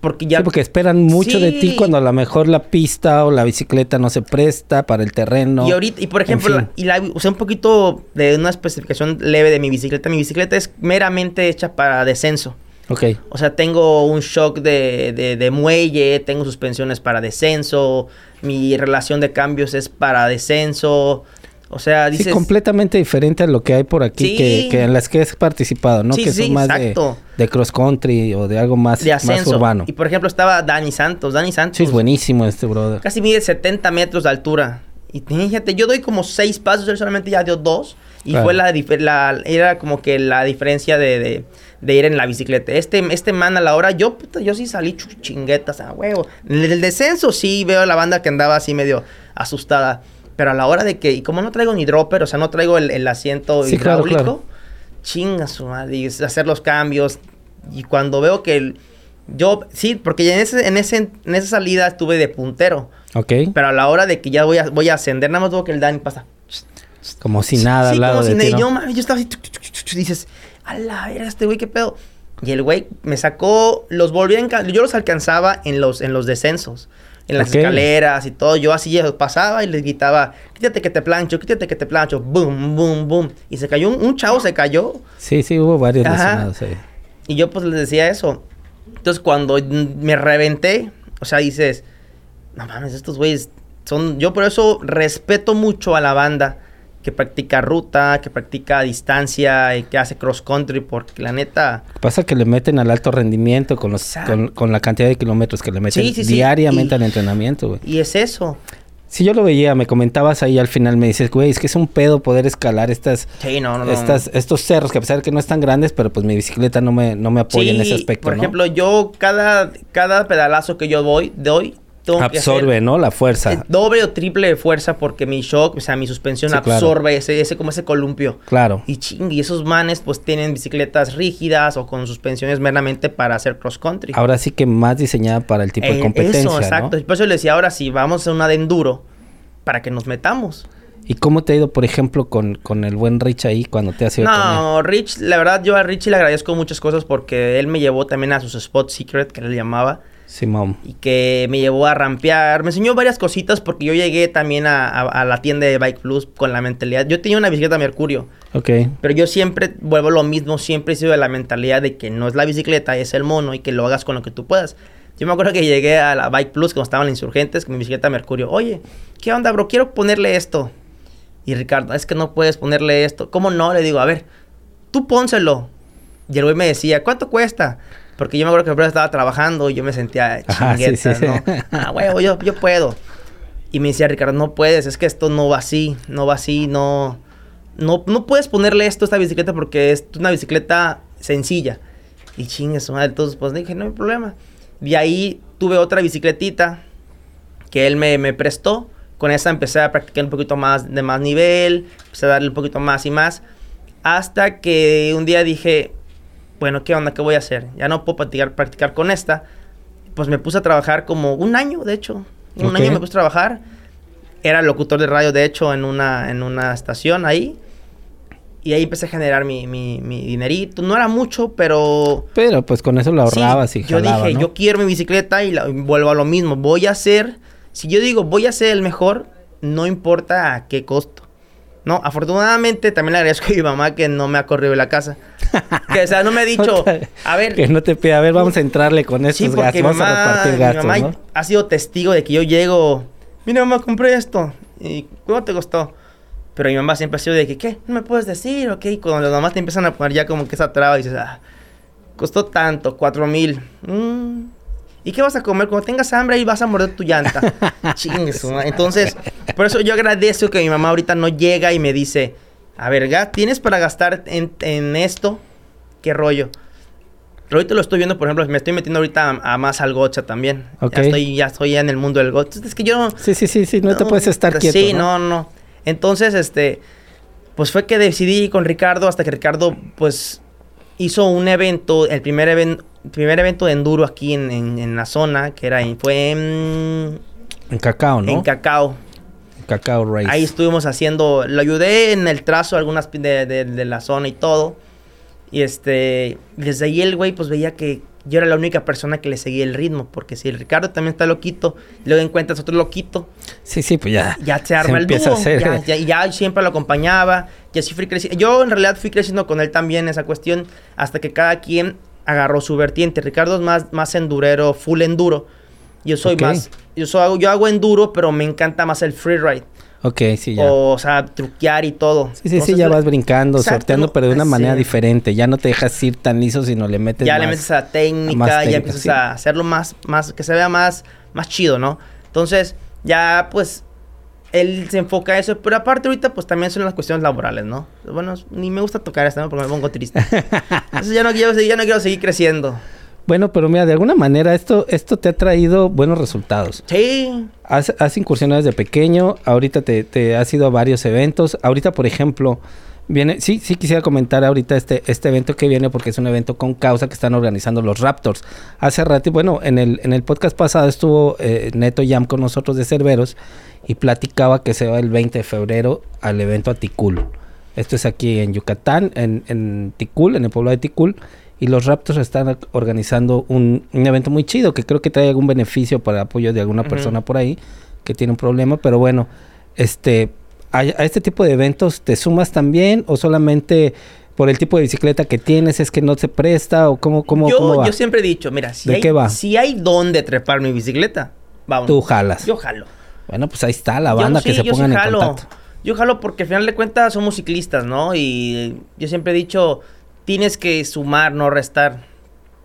Porque ya... Sí, porque esperan mucho de ti cuando a lo mejor la pista o la bicicleta no se presta para el terreno. Y ahorita, y por ejemplo, y la, un poquito de una especificación leve de mi bicicleta. Mi bicicleta es meramente hecha para descenso. Ok. O sea, tengo un shock de, de, muelle, tengo suspensiones para descenso, mi relación de cambios es para descenso. O sea, dices... Sí, completamente diferente a lo que hay por aquí que, en las que has participado, ¿no? que son más de, cross country o de algo más, más urbano. Y por ejemplo estaba Dani Santos. Dani Santos. Sí, es buenísimo este brother. Casi mide 70 metros de altura. Y fíjate, yo doy como seis pasos, él solamente ya dio dos. Y fue la, la, era como que la diferencia de, de, ir en la bicicleta. Este, este man a la hora, yo, puta, yo sí salí chinguetas a huevo. En el descenso sí veo la banda que andaba así medio asustada. Pero a la hora de que, y como no traigo ni dropper, o sea, no traigo el, asiento hidráulico, chinga su madre, y hacer los cambios. Y cuando veo que el, yo, sí, porque en, ese, en, ese, en esa salida estuve de puntero. Ok. Pero a la hora de que ya voy a, voy a ascender, nada más veo que el Dani pasa. Como si nada al lado de ti, yo, yo estaba así, dices, a la era este güey, qué pedo. Y el güey me sacó, los volví a yo los alcanzaba en los, en los descensos, en las escaleras y todo. Yo así pasaba y les gritaba, quítate que te plancho, quítate que te plancho, boom, boom, boom. Y se cayó, un, chavo se cayó. Sí, sí, hubo varios lesionados ahí. Y yo pues les decía eso. Entonces cuando me reventé, o sea, dices, no mames, estos güeyes son, yo por eso respeto mucho a la banda que practica ruta, que practica distancia y que hace cross country, porque la neta... Pasa que le meten al alto rendimiento con, los, con, la cantidad de kilómetros que le meten diariamente al entrenamiento, güey. Y es eso. Si yo lo veía, me comentabas ahí al final, me dices, güey, es que es un pedo poder escalar estas, estas estos cerros, que a pesar de que no están grandes, pero pues mi bicicleta no me, no me apoya en ese aspecto. Por ejemplo, yo cada, cada pedalazo que yo doy, doy, absorbe, ¿no? La fuerza. Doble o triple de fuerza porque mi shock, o sea, mi suspensión absorbe ese, ese, como ese columpio. Claro. Y ching, y esos manes pues tienen bicicletas rígidas o con suspensiones meramente para hacer cross country. Ahora sí que más diseñada para el tipo de eh, competencia. Eso, exacto. Por eso le decía, ahora sí, vamos a una de enduro para que nos metamos. ¿Y cómo te ha ido, por ejemplo, con, con el buen Rich ahí cuando te ha sido No, Rich, la verdad, yo a Rich le agradezco muchas cosas porque él me llevó también a sus Spot Secret, que le llamaba. Simón. Y que me llevó a rampear. Me enseñó varias cositas porque yo llegué también a, la tienda de Bike Plus con la mentalidad. Yo tenía una bicicleta Mercurio. Ok. Pero yo siempre vuelvo lo mismo. Siempre he sido de la mentalidad de que no es la bicicleta, es el mono y que lo hagas con lo que tú puedas. Yo me acuerdo que llegué a la Bike Plus cuando estaban insurgentes con mi bicicleta Mercurio. Oye, ¿qué onda, bro? Quiero ponerle esto. Y Ricardo, es que no puedes ponerle esto. ¿Cómo no? Le digo, a ver, tú pónselo. Y el güey me decía, ¿cuánto cuesta? Porque yo me acuerdo que estaba trabajando y yo me sentía chingueta, ¿no? Ah, huevo, yo, yo puedo. Y me decía, Ricardo, no puedes, es que esto no va así, no va así, no... No, no puedes ponerle esto a esta bicicleta porque es una bicicleta sencilla. Y chingue su madre, entonces pues dije, no hay problema. De ahí tuve otra bicicletita que él me, me prestó. Con esa empecé a practicar un poquito más de más nivel, empecé a darle un poquito más y más. Hasta que un día dije, bueno, ¿qué onda? ¿Qué voy a hacer? Ya no puedo practicar, practicar con esta. Pues me puse a trabajar como un año, de hecho. Un año me puse a trabajar. Era locutor de radio, de hecho, en una, en una estación ahí. Y ahí empecé a generar mi, mi, mi dinerito. No era mucho, pero... Pero pues con eso lo ahorrabas y Yo dije, yo quiero mi bicicleta y, vuelvo a lo mismo. Voy a ser... Si yo digo, voy a ser el mejor, no importa a qué costo. No, afortunadamente también le agradezco a mi mamá que no me ha corrido de la casa. que, o sea, no me ha (laughs) dicho, a ver... Que no te pida, a ver, vamos a entrarle con estos gastos, vamos a repartir gastos, mi mamá ha sido testigo de que yo llego, mira mamá, compré esto. ¿Y cuánto te costó? Pero mi mamá siempre ha sido de que, ¿qué? ¿No me puedes decir? Ok, cuando las mamás te empiezan a poner ya como que esa traba y dices, ah, costó tanto, cuatro mil. Mm, ¿Y qué vas a comer? Cuando tengas hambre ahí vas a morder tu llanta. (laughs) Chingues, Entonces, por eso yo agradezco que mi mamá ahorita no llega y me dice, a ver, ¿tienes para gastar en, esto? ¿Qué rollo? Pero ahorita lo estoy viendo, por ejemplo, me estoy metiendo ahorita a, más al gocha también. Ya estoy, ya estoy en el mundo del gocha. Es que yo... Sí, sí, sí, sí, no, te puedes estar pues quieto, Sí, no, no. Entonces, este... Pues fue que decidí con Ricardo hasta que Ricardo, pues, hizo un evento, el primer evento, primer evento de enduro aquí en, en, la zona, que era fue en... En Cacao, ¿no? En Cacao. Cacao Race. Ahí estuvimos haciendo, lo ayudé en el trazo algunas de, de, la zona y todo. Y este, desde ahí el güey pues veía que yo era la única persona que le seguía el ritmo, porque si el Ricardo también está loquito, luego encuentras otro loquito. Sí, sí, pues ya. Ya se arma el dúo. Ya, ya, ya, siempre lo acompañaba, y así fui creciendo. Yo en realidad fui creciendo con él también esa cuestión, hasta que cada quien agarró su vertiente. Ricardo es más, más endurero, full enduro. Yo soy más, yo, soy, yo hago enduro, pero me encanta más el freeride. Ok, sí, ya. O, sea, truquear y todo. Sí, sí, sí, ya vas brincando, sorteando, pero de una manera diferente. Ya no te dejas ir tan liso, sino le metes Ya le metes a técnica, ya empiezas a hacerlo más, más, que se vea más, más chido, ¿no? Entonces, ya, pues, él se enfoca a eso, pero aparte ahorita pues también son las cuestiones laborales, ¿no? Bueno, ni me gusta tocar esto, ¿no? Porque me pongo triste. (laughs) Entonces ya no, quiero, ya no quiero seguir creciendo. Bueno, pero mira, de alguna manera esto, esto te ha traído buenos resultados. Sí. Has, has incursionado desde pequeño, ahorita te, te has ido a varios eventos. Ahorita, por ejemplo, viene, sí, sí quisiera comentar ahorita este, este evento que viene porque es un evento con causa que están organizando los Raptors. Hace rato, bueno, en el, en el podcast pasado estuvo eh, Neto Yam con nosotros de Cerveros y platicaba que se va el 20 de febrero al evento a Ticul. Esto es aquí en Yucatán, en, en Ticul, en el pueblo de Ticul. Y los Raptors están organizando un, evento muy chido que creo que trae algún beneficio para el apoyo de alguna persona por ahí que tiene un problema. Pero bueno, este, a, este tipo de eventos te sumas también o solamente por el tipo de bicicleta que tienes es que no se presta o cómo, cómo, yo, va? Yo siempre he dicho, mira, si, hay, si hay dónde trepar mi bicicleta, vamos. Tú jalas. Yo jalo. Bueno, pues ahí está la banda que se pongan en contacto. Yo jalo porque al final de cuentas somos ciclistas, ¿no? Y yo siempre he dicho, tienes que sumar, no restar.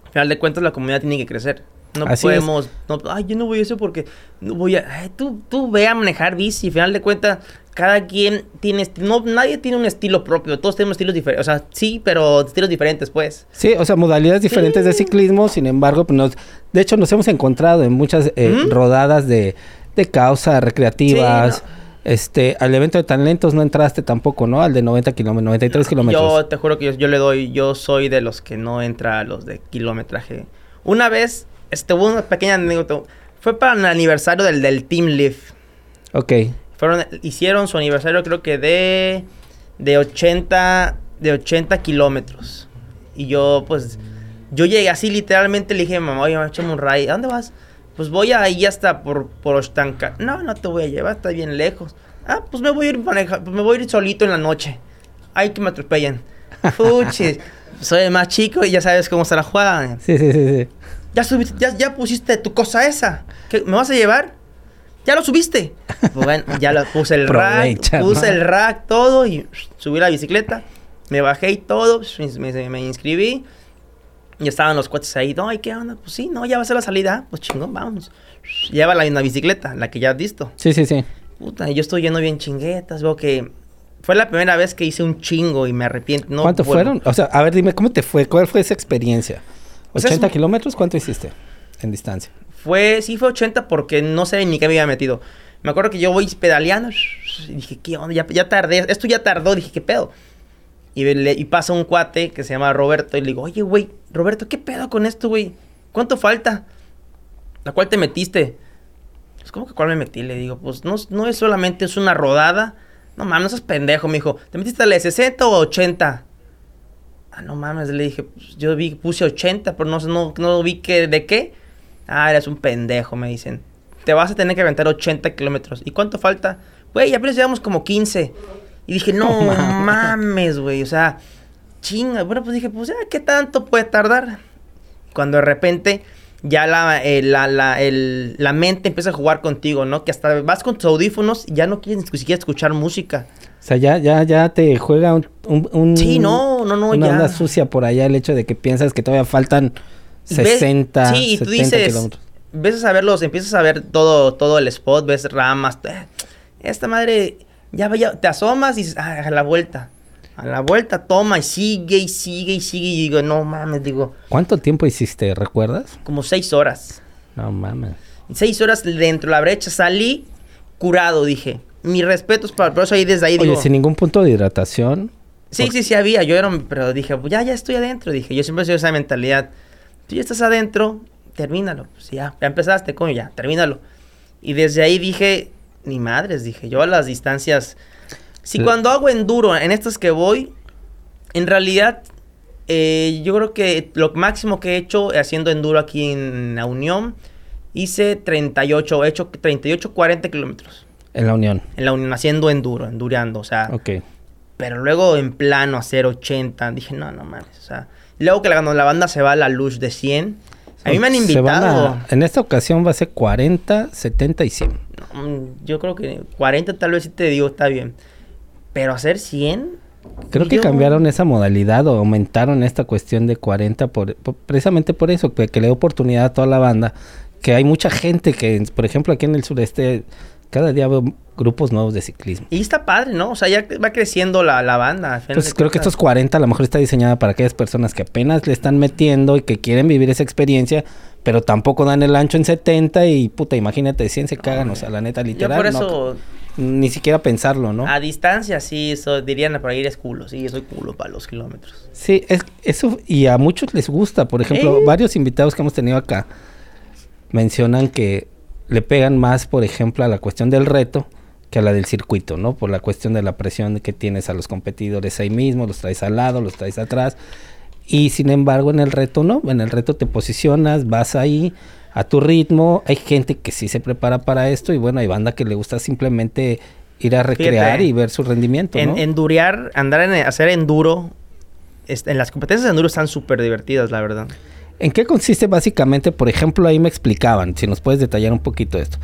Al final de cuentas, la comunidad tiene que crecer. No podemos, ay, yo no voy a eso porque no voy a, tú, tú ve a manejar bici, al final de cuentas, cada quien tiene, no, nadie tiene un estilo propio, todos tenemos estilos diferentes, o sea, sí, pero estilos diferentes, pues. Sí, o sea, modalidades diferentes de ciclismo, sin embargo, pues nos, de hecho, nos hemos encontrado en muchas eh, rodadas de, de causa recreativas. Este, al evento de tan lentos no entraste tampoco, ¿no? Al de 90 kilómetros, 93 kilómetros. Yo te juro que yo, le doy, yo soy de los que no entra a los de kilometraje. Una vez, este, hubo una pequeña anécdota. Fue para el aniversario del, del Team Lift. Ok. Fueron, hicieron su aniversario creo que de, de 80, de 80 kilómetros. Y yo, pues, yo llegué así literalmente, le dije a mamá, oye, échame un ray. ¿A dónde vas? Pues voy ahí hasta por, por Ostanca. No, no te voy a llevar, está bien lejos. Ah, pues me voy a ir manejar, pues me voy a ir solito en la noche. Ay, que me atropellen. (laughs) Fuchi, soy más chico y ya sabes cómo se la juega. Sí, sí, sí, sí. Ya subiste, ya, ya pusiste tu cosa esa. ¿Qué, ¿Me vas a llevar? Ya lo subiste. (laughs) Bueno, ya lo puse el rack, puse el rack, todo y subí la bicicleta. Me bajé y todo, me, me inscribí. Y estaban los cuates ahí, no, ¿y qué onda? Pues sí, no, ya va a ser la salida. Pues chingón, vamos. Lleva la misma bicicleta, la que ya has visto. Sí, sí, sí. Puta, yo estoy yendo bien chinguetas, veo que fue la primera vez que hice un chingo y me arrepiento. No, ¿Cuánto fueron? O sea, a ver, dime, ¿cómo te fue? ¿Cuál fue esa experiencia? ¿80 kilómetros? ¿Cuánto hiciste? en distancia? Fue, sí fue 80 porque no sé ni qué me había metido. Me acuerdo que yo voy pedaleando y dije, ¿qué onda? Ya, ya tardé, esto ya tardó, dije, ¿qué pedo? Y, y pasa un cuate que se llama Roberto y le digo, oye, güey, Roberto, ¿qué pedo con esto, güey? ¿Cuánto falta? ¿La cual te metiste? Pues, ¿cómo que cuál me metí? Le digo, pues no, no es solamente, es una rodada. No mames, no seas pendejo, me dijo. ¿Te metiste a la de 60 o 80? Ah, no mames, le dije, pues, yo vi, puse 80, pero no, no, no vi que, de qué. Ah, eres un pendejo, me dicen. Te vas a tener que aventar 80 kilómetros. ¿Y cuánto falta? Güey, apenas llevamos como 15. Y dije, no (laughs) mames, güey. O sea, chinga. Bueno, pues dije, pues ya, ¿qué tanto puede tardar? Cuando de repente ya la, eh, la, la, el, la, mente empieza a jugar contigo, ¿no? Que hasta vas con tus audífonos y ya no quieres ni siquiera escuchar música. O sea, ya, ya, ya te juega un, un, sí, no, no, no, una onda sucia por allá el hecho de que piensas que todavía faltan 60, sí, y tú dices, kilómetros. Ves a verlos, empiezas a ver todo, todo el spot, ves ramas. Eh, esta madre, ya, ya te asomas y dices, ah, a la vuelta. A la vuelta toma y sigue y sigue y sigue. Y digo, no mames, digo. ¿Cuánto tiempo hiciste, recuerdas? Como seis horas. No mames. Seis horas dentro de la brecha salí curado, dije. Mis respetos para por eso ahí desde ahí Oye, sin ningún punto de hidratación. Sí, sí, sí había. Yo era, pero dije, pues ya, ya estoy adentro. Dije, yo siempre he sido esa mentalidad. Si ya estás adentro, termínalo. Pues ya, ya empezaste, coño, ya, termínalo. Y desde ahí dije, ni madres, dije, yo a las distancias si cuando hago enduro, en estas que voy, en realidad eh, yo creo que lo máximo que he hecho haciendo enduro aquí en la Unión, hice 38, he hecho 38, 40 kilómetros. En la Unión. En la Unión, haciendo enduro, endureando, o sea. Ok. Pero luego en plano hacer 80, dije, no, no mames, o sea. Luego que la, cuando la banda se va a la luz de 100, a mí me han invitado. en esta ocasión va a ser 40, 70 y 100. Mm, yo creo que 40 tal vez sí te digo, está bien. Pero hacer 100... Creo que cambiaron esa modalidad o aumentaron esta cuestión de 40 por, precisamente por eso, que, le dé oportunidad a toda la banda. Que hay mucha gente que, por ejemplo, aquí en el sureste, cada día veo grupos nuevos de ciclismo. Y está padre, ¿no? O sea, ya va creciendo la, la banda. Pues creo que estos 40 a lo mejor está diseñada para aquellas personas que apenas le están metiendo y que quieren vivir esa experiencia, pero tampoco dan el ancho en 70 y puta, imagínate, 100 se cagan, o sea, la neta literal. Yo por eso ni siquiera pensarlo, ¿no? A distancia, sí, eso dirían por ahí eres culo, sí, soy culo para los kilómetros. Sí, es, eso, y a muchos les gusta, por ejemplo, ¿Eh? varios invitados que hemos tenido acá mencionan que le pegan más, por ejemplo, a la cuestión del reto que a la del circuito, ¿no? Por la cuestión de la presión que tienes a los competidores ahí mismo, los traes al lado, los traes atrás. Y sin embargo, en el reto no, en el reto te posicionas, vas ahí, a tu ritmo. Hay gente que sí se prepara para esto y bueno, hay banda que le gusta simplemente ir a recrear y ver su rendimiento. En, Endurear, andar en hacer enduro, en las competencias de enduro están súper divertidas, la verdad. ¿En qué consiste básicamente? Por ejemplo, ahí me explicaban, si nos puedes detallar un poquito esto.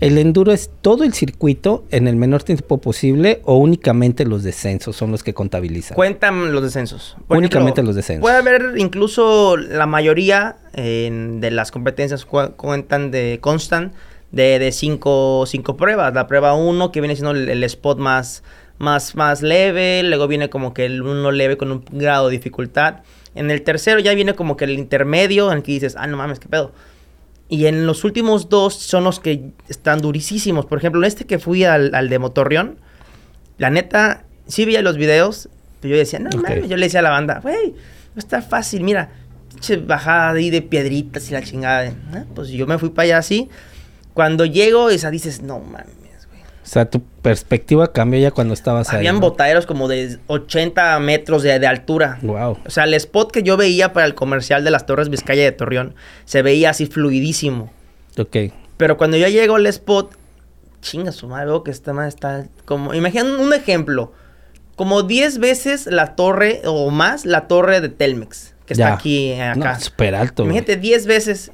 ¿El enduro es todo el circuito en el menor tiempo posible o únicamente los descensos son los que contabilizan? Cuentan los descensos. únicamente los descensos. Puede haber incluso la mayoría de las competencias cuentan de constan de, cinco, cinco, pruebas. La prueba uno que viene siendo el, spot más, más, más leve, luego viene como que el uno leve con un grado de dificultad. En el tercero ya viene como que el intermedio en el que dices, ah, no mames, qué pedo. Y en los últimos dos son los que están durísimos. Por ejemplo, en este que fui al, de Motorrión, la neta, sí veía los videos, pero yo decía, no mames, yo le decía a la banda, güey, no está fácil, mira, pinche bajada ahí de piedritas y la chingada. Ah, pues yo me fui para allá así. Cuando llego, esa dices, no mames. O sea, tu perspectiva cambió ya cuando estabas ahí. Habían botaderos como de 80 metros de, altura. Wow. O sea, el spot que yo veía para el comercial de las Torres Vizcaya de Torreón se veía así fluidísimo. Ok. Pero cuando yo llego al spot, chinga su madre, veo que esta madre está como. Imaginen un ejemplo. Como 10 veces la torre o más la torre de Telmex, que está aquí, acá. No, súper alto. Imagínate 10 veces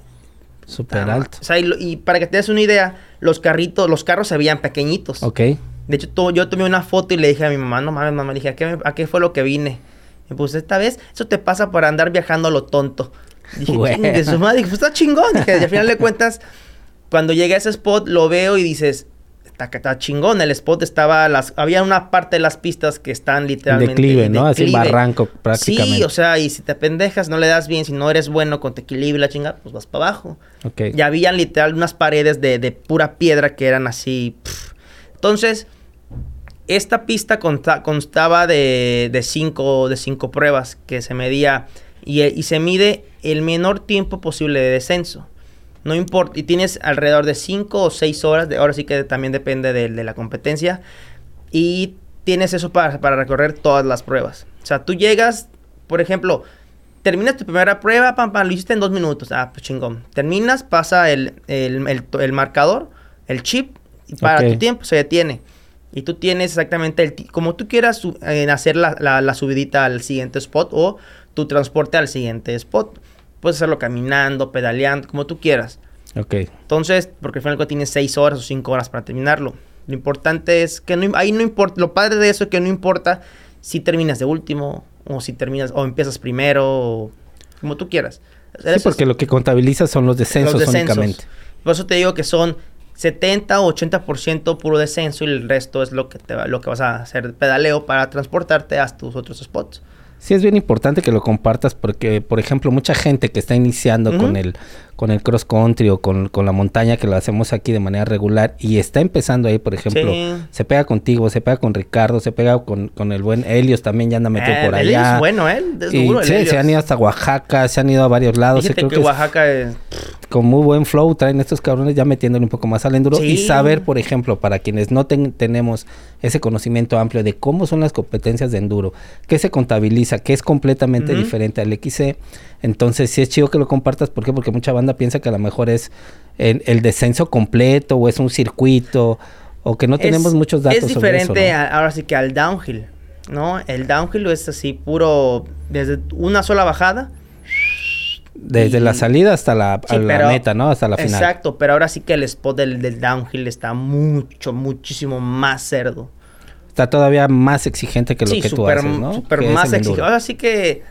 Súper alto. O sea, y, para que te des una idea, los carritos, los carros se veían pequeñitos. Ok. De hecho, yo tomé una foto y le dije a mi mamá, no mames, mamá, le dije, ¿a qué, ¿a qué fue lo que vine? Y pues esta vez, eso te pasa por andar viajando a lo tonto. Dije, de su madre, dije, pues está chingón. Dije, y al final de cuentas, cuando llegué a ese spot, lo veo y dices, está, chingón. El spot estaba, las, había una parte de las pistas que están literalmente. Declive, ¿no? Así barranco prácticamente. Sí, o sea, y si te pendejas, no le das bien, si no eres bueno con te equilibrio la chingada, pues vas para abajo. Ok. Y había literal unas paredes de, de pura piedra que eran así. Entonces, esta pista constaba de, de, cinco, de cinco pruebas que se medía y, y se mide el menor tiempo posible de descenso. No importa, y tienes alrededor de 5 o 6 horas, de, ahora sí que también depende de, la competencia, y tienes eso para, recorrer todas las pruebas. O sea, tú llegas, por ejemplo, terminas tu primera prueba, pam, pam, lo hiciste en dos minutos, ah, pues chingón. Terminas, pasa el, marcador, el chip, y para tu tiempo se detiene. Y tú tienes exactamente el como tú quieras en hacer la, la subidita al siguiente spot o tu transporte al siguiente spot. Puedes hacerlo caminando, pedaleando, como tú quieras. Ok. Entonces, porque al final tienes seis horas o cinco horas para terminarlo. Lo importante es que no, ahí no importa, lo padre de eso es que no importa si terminas de último o si terminas o empiezas primero o como tú quieras. Sí, porque lo que contabiliza son los descensos, los descensos, únicamente. Por eso te digo que son 70 o 80% puro descenso y el resto es lo que te va, lo que vas a hacer pedaleo para transportarte a tus otros spots sí es bien importante que lo compartas porque, por ejemplo, mucha gente que está iniciando con el con el cross country o con, la montaña que lo hacemos aquí de manera regular y está empezando ahí, por ejemplo, se pega contigo, se pega con Ricardo, se pega con, con el buen Helios también ya anda metido eh, por allá. Es bueno, ¿eh? Es duro, sí, se han ido hasta Oaxaca, se han ido a varios lados. Fíjate que, Oaxaca es... Con muy buen flow traen estos cabrones ya metiéndole un poco más al enduro y saber, por ejemplo, para quienes no tenemos ese conocimiento amplio de cómo son las competencias de enduro, qué se contabiliza, qué es completamente diferente al XC. Entonces, sí es chido que lo compartas. ¿Por qué? Porque mucha banda piensa que a lo mejor es el, descenso completo o es un circuito o que no tenemos muchos datos. Es diferente ahora sí que al downhill, ¿no? El downhill es así puro desde una sola bajada. Desde la salida hasta la, meta, ¿no? Hasta la final. Exacto, pero ahora sí que el spot del, downhill está mucho, muchísimo más cerdo. Está todavía más exigente que lo que tú haces, ¿no? Súper más exigente. Ahora sí que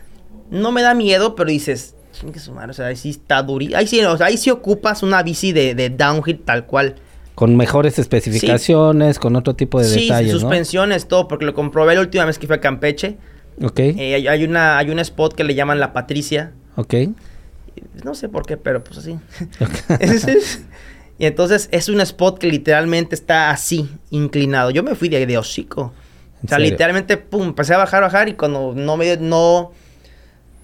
no me da miedo, pero dices, que sumar, o sea, ahí sí está durísimo. Ahí sí, o sea, ahí sí ocupas una bici de, downhill tal cual. Con mejores especificaciones, con otro tipo de detalles, Sí, suspensiones, todo, porque lo comprobé la última vez que fui a Campeche. Ok. Eh, hay, una, hay un spot que le llaman La Patricia. Ok. No sé por qué, pero pues así. (laughs) y entonces es un spot que literalmente está así, inclinado. Yo me fui de, de hocico. O sea, literalmente, pum, empecé a bajar, bajar y cuando no me... No,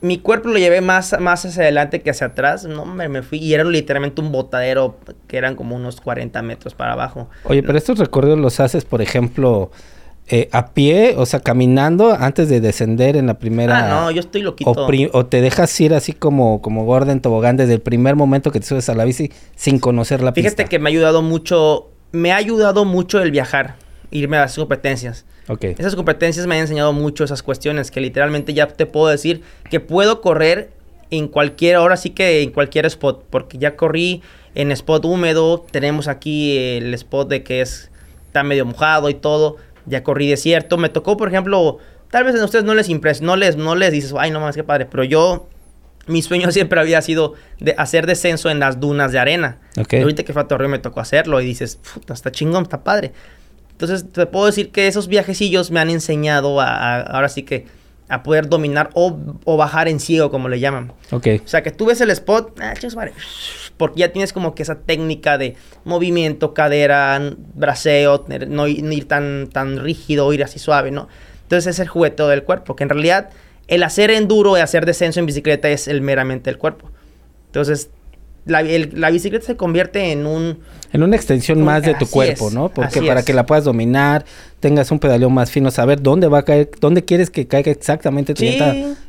mi cuerpo lo llevé más, más hacia adelante que hacia atrás. No, me, me fui y era literalmente un botadero que eran como unos 40 metros para abajo. Oye, pero estos recorridos los haces, por ejemplo, eh, a pie, o sea, caminando antes de descender en la primera. Ah, no, yo estoy loquito. O, te dejas ir así como, como Gordon Tobogán desde el primer momento que te subes a la bici sin conocer la Fíjate que me ha ayudado mucho, me ha ayudado mucho el viajar, irme a las competencias. Esas competencias me han enseñado mucho esas cuestiones, que literalmente ya te puedo decir que puedo correr en cualquier, ahora sí que en cualquier spot, porque ya corrí en spot húmedo, tenemos aquí el spot de que es, está medio mojado y todo, ya corrí desierto, me tocó, por ejemplo, tal vez a ustedes no les impresa, no les, no les dices, ay, no más, qué padre, pero yo, mi sueño (laughs) siempre había sido de hacer descenso en las dunas de arena. ahorita que fue a Torreón me tocó hacerlo y dices, puta, está chingón, está padre. Entonces te puedo decir que esos viajecillos me han enseñado a, ahora sí que a poder dominar o, bajar en ciego, como le llaman. Ok. O sea, que tú ves el spot, ah, porque ya tienes como que esa técnica de movimiento, cadera, braceo, no, ir tan, tan rígido, ir así suave, ¿no? Entonces es el juguete del cuerpo, que en realidad el hacer enduro y hacer descenso en bicicleta es el meramente el cuerpo. Entonces la, bicicleta se convierte en un... En una extensión más de tu cuerpo, ¿no? Porque para que la puedas dominar, tengas un pedaleo más fino, saber dónde va a caer, dónde quieres que caiga exactamente tu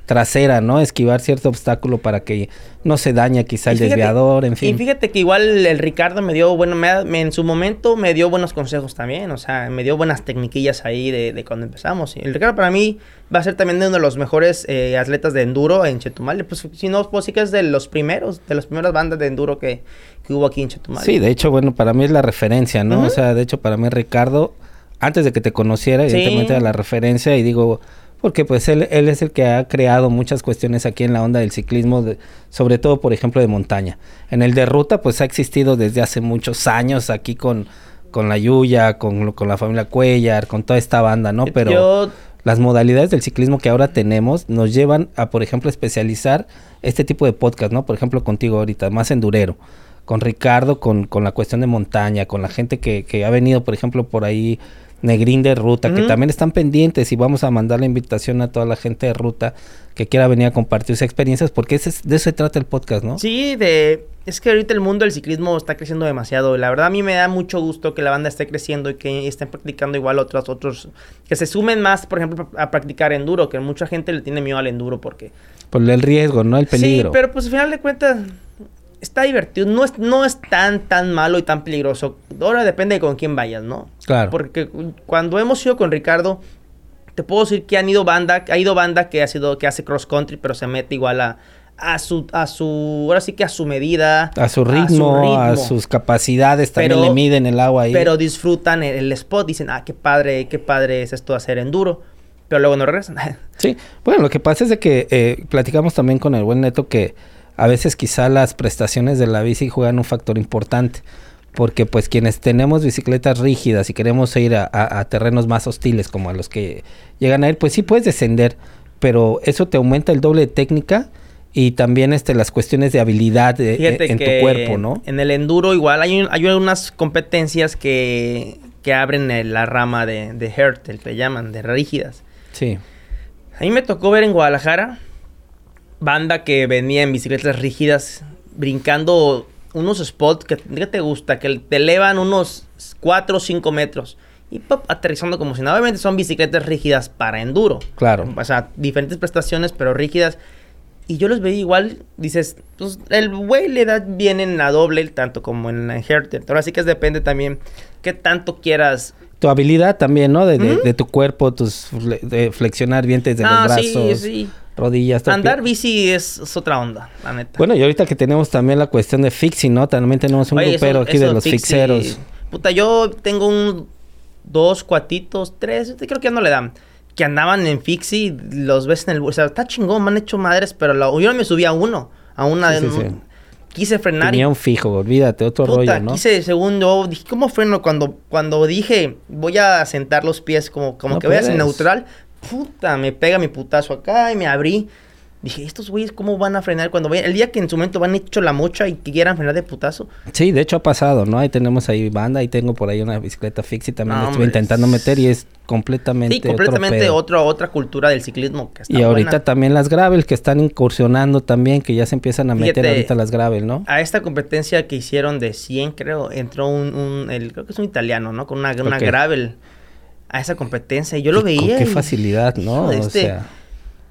trasera, ¿no? Esquivar cierto obstáculo para que no se dañe quizá el desviador, en fin. Y fíjate que igual el Ricardo me dio, bueno, me, en su momento me dio buenos consejos también, o sea, me dio buenas tecniquillas ahí de, cuando empezamos. El Ricardo para mí va a ser también uno de los mejores eh, atletas de enduro en Chetumal. Pues si no, pues sí que es de los primeros, de las primeras bandas de enduro que, que hubo aquí en Chetumal. Sí, de hecho, bueno, para mí es la referencia, ¿no? O sea, de hecho, para mí Ricardo antes de que te conociera, evidentemente era la referencia y digo, porque pues él, él es el que ha creado muchas cuestiones aquí en la onda del ciclismo, sobre todo por ejemplo de montaña. En el de ruta pues ha existido desde hace muchos años aquí con, con la Yuya, con, con la familia Cuellar, con toda esta banda, ¿no? Pero las modalidades del ciclismo que ahora tenemos nos llevan a, por ejemplo, especializar este tipo de podcast, ¿no? Por ejemplo, contigo ahorita, más endurero con Ricardo, con, con la cuestión de montaña, con la gente que, que ha venido, por ejemplo, por ahí Negrín de Ruta, que también están pendientes y vamos a mandar la invitación a toda la gente de Ruta que quiera venir a compartir sus experiencias, porque ese, de eso se trata el podcast, ¿no? Sí, de es que ahorita el mundo del ciclismo está creciendo demasiado. La verdad a mí me da mucho gusto que la banda esté creciendo y que estén practicando igual otros, otros, que se sumen más, por ejemplo, a practicar enduro, que mucha gente le tiene miedo al enduro porque... Por el riesgo, ¿no? El peligro. Sí, pero pues al final de cuentas está divertido. No es, no es tan, tan malo y tan peligroso. Ahora depende de con quién vayas, ¿no? Claro. Porque cuando hemos ido con Ricardo, te puedo decir que han ido banda, ha ido banda que ha sido, que hace cross country, pero se mete igual a, a su, a su, ahora sí que a su medida. A su ritmo, a, sus capacidades, también le miden el agua ahí. Pero disfrutan el, spot, dicen, ah, qué padre, qué padre es esto de hacer enduro. Pero luego no regresan. (laughs) sí, bueno, lo que pasa es de que eh, platicamos también con el buen Neto que a veces quizá las prestaciones de la bici juegan un factor importante. Porque pues quienes tenemos bicicletas rígidas y queremos ir a, terrenos más hostiles como a los que llegan a ir, pues sí puedes descender, pero eso te aumenta el doble de técnica y también este las cuestiones de habilidad eh, en tu cuerpo, ¿no? En el enduro igual hay, hay unas competencias que, que abren la rama de, de Hert, el que llaman, de rígidas. Sí. A mí me tocó ver en Guadalajara banda que venía en bicicletas rígidas, brincando unos spots que, te gusta, que te elevan unos 4 o 5 metros. Y pop, aterrizando como si nada. Obviamente son bicicletas rígidas para enduro. Claro. O sea, diferentes prestaciones, pero rígidas. Y yo los veía igual, dices, pues el güey le da bien en la doble, tanto como en la inherted. Ahora sí que depende también qué tanto quieras. Tu habilidad también, ¿no? De, tu cuerpo, tus de flexionar bien desde los brazos. Sí, sí rodillas. Andar bici es, otra onda, la neta. Bueno, y ahorita que tenemos también la cuestión de fixing, ¿no? También tenemos un grupero aquí de los fixeros. Puta, yo tengo un dos cuatitos, tres, creo que ya no le dan. Que andaban en fixie, los ves en el... O sea, está chingón, me han hecho madres, pero yo no me subí a uno. A una de... Quise frenar. Tenía un fijo, olvídate, otro rollo, ¿no? Quise, según yo, dije, ¿cómo freno? Cuando, cuando dije, voy a sentar los pies como, como que voy a ser neutral, puta, me pega mi putazo acá y me abrí. Dije, estos güeyes, ¿cómo van a frenar cuando vayan? El día que en su momento van hecho la mocha y quieran frenar de putazo. Sí, de hecho ha pasado, ¿no? Ahí tenemos ahí banda, y tengo por ahí una bicicleta fix y también estoy intentando meter y es completamente. Sí, completamente otro otra cultura del ciclismo. Que está y ahorita también las gravel que están incursionando también, que ya se empiezan a meter ahorita las gravel, ¿no? A esta competencia que hicieron de 100, creo, entró un, el, creo que es un italiano, ¿no? Con una, una gravel a esa competencia. Y yo lo veía. qué facilidad, ¿no? o este, sea.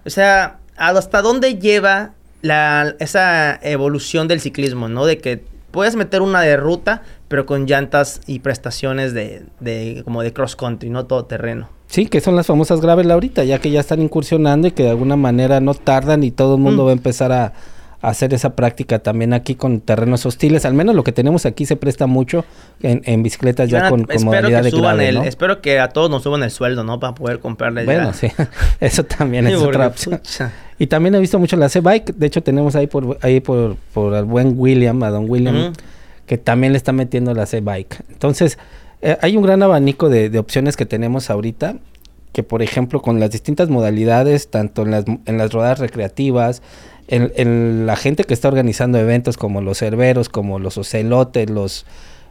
O sea, hasta dónde lleva la, esa evolución del ciclismo, ¿no? De que puedes meter una de ruta, pero con llantas y prestaciones de, de como de cross country, no todo terreno. Sí, que son las famosas gravel ahorita, ya que ya están incursionando y que de alguna manera no tardan y todo el mundo mm. va a empezar a, hacer esa práctica también aquí con terrenos hostiles. Al menos lo que tenemos aquí se presta mucho en, bicicletas ya con, con modalidad de gravel, Espero que a todos nos suban el sueldo, ¿no? Para poder comprarle Bueno, sí. (laughs) Eso también es (laughs) otra opción. Y también he visto mucho la C-Bike. De hecho, tenemos ahí por ahí por, por el buen William, a don William, que también le está metiendo la C-Bike. Entonces, eh, hay un gran abanico de, de opciones que tenemos ahorita que por ejemplo con las distintas modalidades, tanto en las, en las rodadas recreativas, en, la gente que está organizando eventos como los cerberos, como los ocelotes, los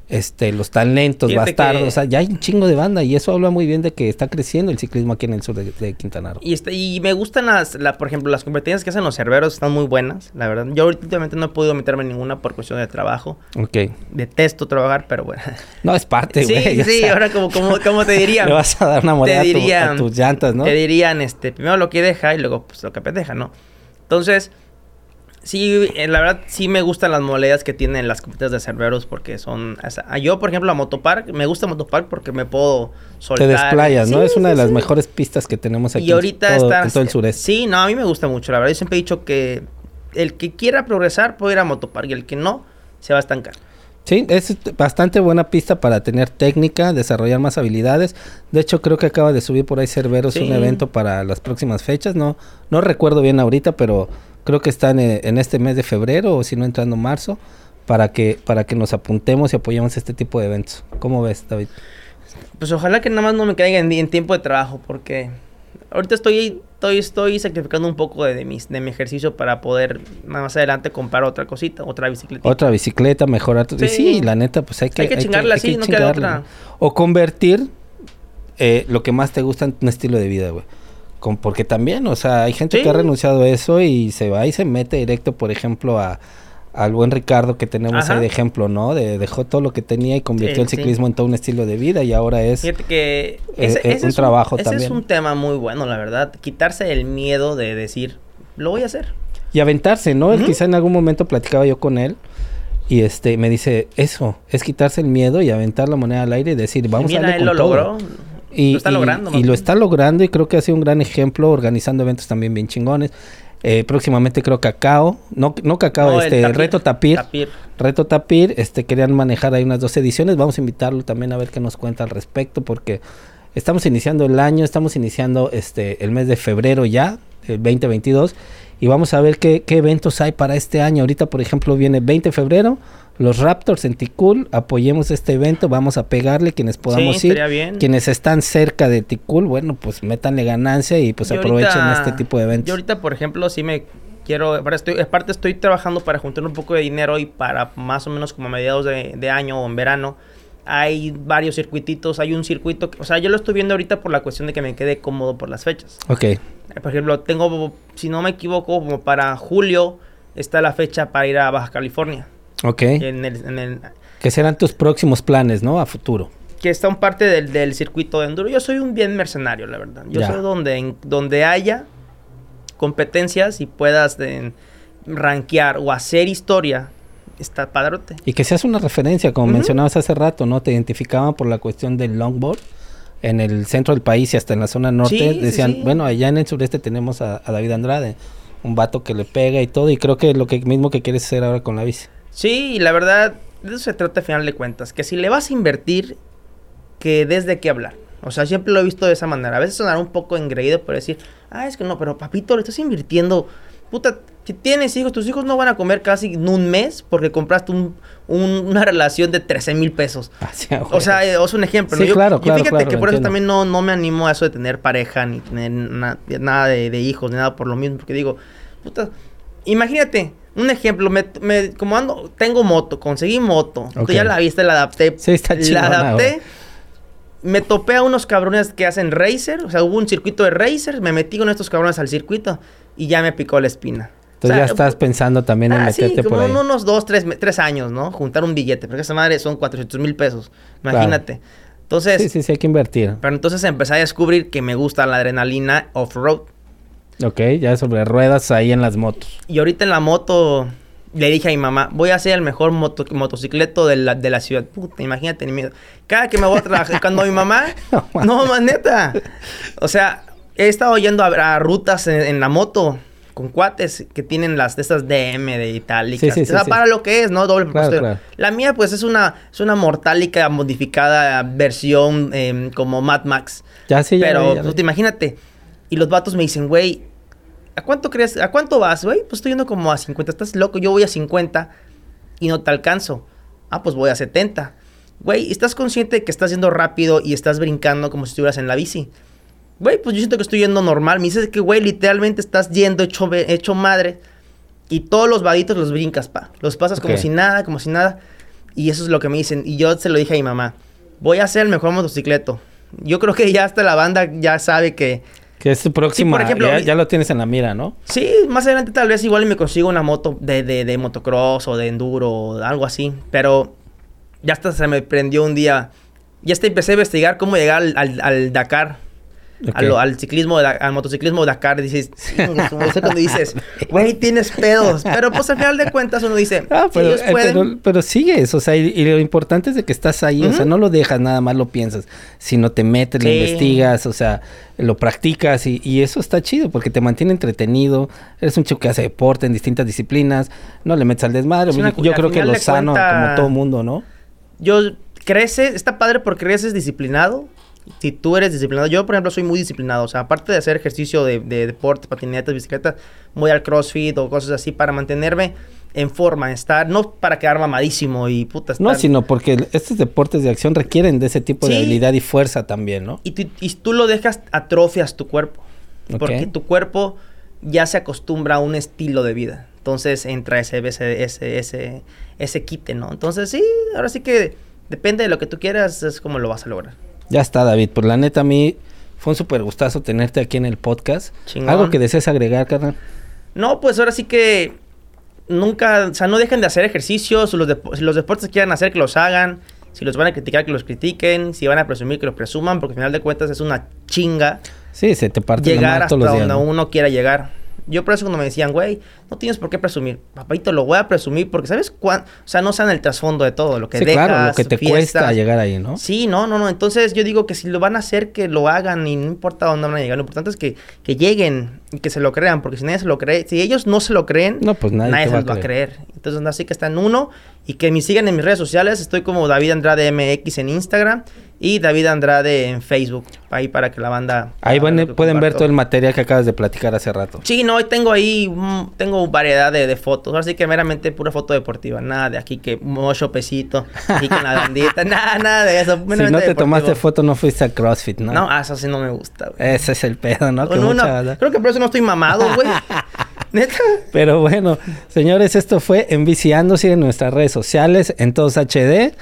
este, los talentos, bastardos, o sea, ya hay un chingo de banda y eso habla muy bien de que está creciendo el ciclismo aquí en el sur de, Quintana Roo. Y, este, y me gustan las, la, por ejemplo, las competencias que hacen los cerberos están muy buenas, la verdad. Yo últimamente no he podido meterme en ninguna por cuestión de trabajo. Ok. Detesto trabajar, pero bueno. No, es parte, güey. Sí, sí, ahora como, como, como te dirían. (laughs) Le vas a dar una moneda a, tus llantas, ¿no? Te dirían, este, primero lo que deja y luego pues lo que pendeja, ¿no? Entonces Sí, eh, la verdad sí me gustan las moledas que tienen las competencias de cerberos porque son... yo, por ejemplo, a Motopark, me gusta Motopark porque me puedo soltar. Te desplayas, ¿no? es una de las mejores pistas que tenemos aquí y ahorita en, todo, en todo el sureste. Sí, no, a mí me gusta mucho, la verdad. Yo siempre he dicho que el que quiera progresar puede ir a Motopark y el que no, se va a estancar. Sí, es bastante buena pista para tener técnica, desarrollar más habilidades. De hecho, creo que acaba de subir por ahí Cerveros un evento para las próximas fechas. No, no recuerdo bien ahorita, pero creo que están en, este mes de febrero o si no entrando marzo, para que, para que nos apuntemos y apoyemos este tipo de eventos. ¿Cómo ves, David? Pues ojalá que nada más no me caiga en, tiempo de trabajo, porque ahorita estoy, estoy, estoy sacrificando un poco de, de, mi, de mi ejercicio para poder más adelante comprar otra cosita, otra bicicleta. Otra bicicleta, mejorar. Sí. sí, la neta, pues hay que... Hay que chingarla así, no queda otra. O convertir eh, lo que más te gusta en un estilo de vida, güey. Con, porque también, o sea, hay gente que ha renunciado a eso y se va y se mete directo, por ejemplo, a al buen Ricardo que tenemos ahí de ejemplo, ¿no? De, dejó todo lo que tenía y convirtió el ciclismo en todo un estilo de vida y ahora es, que ese, es un trabajo también. Ese es un tema muy bueno, la verdad. Quitarse el miedo de decir, lo voy a hacer. Y aventarse, ¿no? Quizá en algún momento platicaba yo con él y este me dice, eso, es quitarse el miedo y aventar la moneda al aire y decir, vamos a darle él lo logró. Y, lo está logrando. Y, lo está logrando y creo que ha sido un gran ejemplo organizando eventos también bien chingones. Eh, próximamente creo Cacao, no, no Cacao, este, Reto Tapir, Reto Tapir, este, querían manejar ahí unas dos ediciones, vamos a invitarlo también a ver qué nos cuenta al respecto, porque estamos iniciando el año, estamos iniciando este, el mes de febrero ya, el 2022, y vamos a ver qué, qué eventos hay para este año. Ahorita, por ejemplo, viene 20 de febrero, los Raptors en Ticul, apoyemos este evento, vamos a pegarle quienes podamos ir. Quienes están cerca de Ticul, bueno, pues métanle ganancia y pues aprovechen este tipo de eventos. Yo ahorita, por ejemplo, sí me quiero, estoy, aparte estoy trabajando para juntar un poco de dinero y para más o menos como a mediados de, año o en verano, hay varios circuititos, hay un circuito, o sea, yo lo estoy viendo ahorita por la cuestión de que me quede cómodo por las fechas. Ok. Por ejemplo, tengo, si no me equivoco, como para julio está la fecha para ir a Baja California. Ok. En el, en el, que serán tus próximos planes, ¿no? A futuro. Que está un parte del, del circuito de enduro. Yo soy un bien mercenario, la verdad. Yo soy donde, donde haya competencias y puedas de, rankear o hacer historia, está padrote. Y que seas una referencia, como mencionabas hace rato, ¿no? Te identificaban por la cuestión del longboard en el centro del país y hasta en la zona norte. decían, bueno, allá en el sureste tenemos a, a, David Andrade, un vato que le pega y todo. Y creo que lo que mismo que quieres hacer ahora con la bici. Sí, la verdad, de eso se trata a final de cuentas. Que si le vas a invertir, que desde qué hablar. O sea, siempre lo he visto de esa manera. A veces sonará un poco engreído por decir, ah, es que no, pero papito, le estás invirtiendo. Puta, si tienes hijos, tus hijos no van a comer casi en un mes porque compraste una relación de 13 mil pesos. (laughs) o sea, es un ejemplo. Sí, claro, claro, fíjate que por eso también no, no me animo a eso de tener pareja, ni tener nada de, de, hijos, ni nada por lo mismo. Porque digo, puta, imagínate, un ejemplo, me, me, como ando, tengo moto, conseguí moto. Tú ya la viste, la adapté. Sí, está chido. La adapté. Me topé a unos cabrones que hacen racer. O sea, hubo un circuito de racer. Me metí con estos cabrones al circuito y ya me picó la espina. Entonces ya estás pensando también en ah, meterte sí, por ahí. unos dos, tres, tres años, ¿no? Juntar un billete. Porque esa madre son 400 mil pesos. Imagínate. Entonces... Sí, sí, sí, hay que invertir. Pero entonces empecé a descubrir que me gusta la adrenalina off-road. Ok, ya sobre ruedas ahí en las motos. Y ahorita en la moto le dije a mi mamá, voy a ser el mejor motocicleto de la, de la ciudad. Puta, imagínate, ni miedo. Cada que me voy a trabajar, cuando mi mamá... (laughs) no, más neta. O sea, he estado yendo a, rutas en, la moto con cuates que tienen las de estas DM de itálicas. Sí, sí, o sea, para lo que es, ¿no? Doble claro, La mía, pues, es una, es una mortálica modificada versión em, como Mad Max. Ya sí, ya Pero, pues, imagínate y los vatos me dicen, güey, ¿a cuánto crees? ¿A cuánto vas, güey? Pues estoy yendo como a 50. Estás loco, yo voy a 50 y no te alcanzo. Ah, pues voy a 70. Güey, ¿estás consciente de que estás yendo rápido y estás brincando como si estuvieras en la bici? Güey, pues yo siento que estoy yendo normal. Me dices que, güey, literalmente estás yendo hecho, hecho madre. Y todos los vaditos los brincas, pa. Los pasas como si nada, como si nada. Y eso es lo que me dicen. Y yo se lo dije a mi mamá. Voy a ser el mejor motocicleto. Yo creo que ya hasta la banda ya sabe que que es tu próximo, ya, lo tienes en la mira, ¿no? Sí, más adelante tal vez igual me consigo una moto de, de, de motocross o de enduro o algo así. Pero ya hasta se me prendió un día. Ya hasta empecé a investigar cómo llegar al, al Dakar al, ciclismo, al motociclismo Dakar, dices, cuando (laughs) dices, güey, tienes pedos. Pero pues al final de cuentas uno dice, ah, pero, eh, pero, sigues, o sea, y, lo importante es de que estás ahí, o sea, no lo dejas, nada más lo piensas, sino te metes, lo investigas, o sea, lo practicas y, eso está chido porque te mantiene entretenido, eres un chico que hace deporte en distintas disciplinas, no le metes al desmadre, yo creo que lo sano como todo mundo, ¿no? Yo crece, está padre porque creces disciplinado, si tú eres disciplinado, yo por ejemplo soy muy disciplinado, o sea, aparte de hacer ejercicio de, de deporte, patinetas, bicicletas, voy al CrossFit o cosas así para mantenerme en forma, estar, no para quedar mamadísimo y puta. No, sino porque estos deportes de acción requieren de ese tipo de habilidad y fuerza también, ¿no? Y, tú lo dejas, atrofias tu cuerpo. Porque tu cuerpo ya se acostumbra a un estilo de vida. Entonces entra ese, ese, ese, ese, ese quite, ¿no? Entonces sí, ahora sí que depende de lo que tú quieras, es como lo vas a lograr. Ya está, David. Pues la neta, a mí fue un súper gustazo tenerte aquí en el podcast. ¿Algo que desees agregar, carnal? No, pues ahora sí que nunca, o sea, no dejen de hacer ejercicios. Los, si los deportes quieren hacer, que los hagan. Si los van a criticar, que los critiquen. Si van a presumir, que los presuman. Porque al final de cuentas es una chinga. Sí, se te parte Llegar hasta donde uno quiera llegar. Yo por eso cuando me decían, güey, no tienes por qué presumir. Papito, lo voy a presumir porque ¿sabes cuánto? O sea, no saben el trasfondo de todo, lo que sí, claro, lo que te cuesta llegar ahí, ¿no? Sí, no, no, no. Entonces yo digo que si lo van a hacer, que lo hagan y no importa dónde van a llegar. Lo importante es que, que lleguen y que se lo crean, porque si nadie se lo cree, si ellos no se lo creen, no, pues nadie, se lo va a creer. Entonces, así que está en uno y que me sigan en mis redes sociales. Estoy como David Andrade MX en Instagram y David Andrade en Facebook, ahí para que la banda... Ahí pueden ver todo el material que acabas de platicar hace rato. Sí, no, tengo ahí, tengo variedad de, fotos, así que meramente pura foto deportiva, nada de aquí que mocho pesito, (laughs) aquí con la bandita, nada, nada de eso. Si no te tomaste foto, no fuiste a CrossFit, ¿no? No, eso sí no me gusta, güey. Ese es el pedo, ¿no? creo que por eso no estoy mamado, (laughs) güey. ¿Neta? Pero bueno, señores, esto fue Enviciándose en nuestras redes sociales, en todos HD.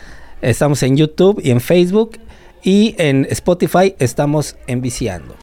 Estamos en YouTube y en Facebook y en Spotify estamos enviciando.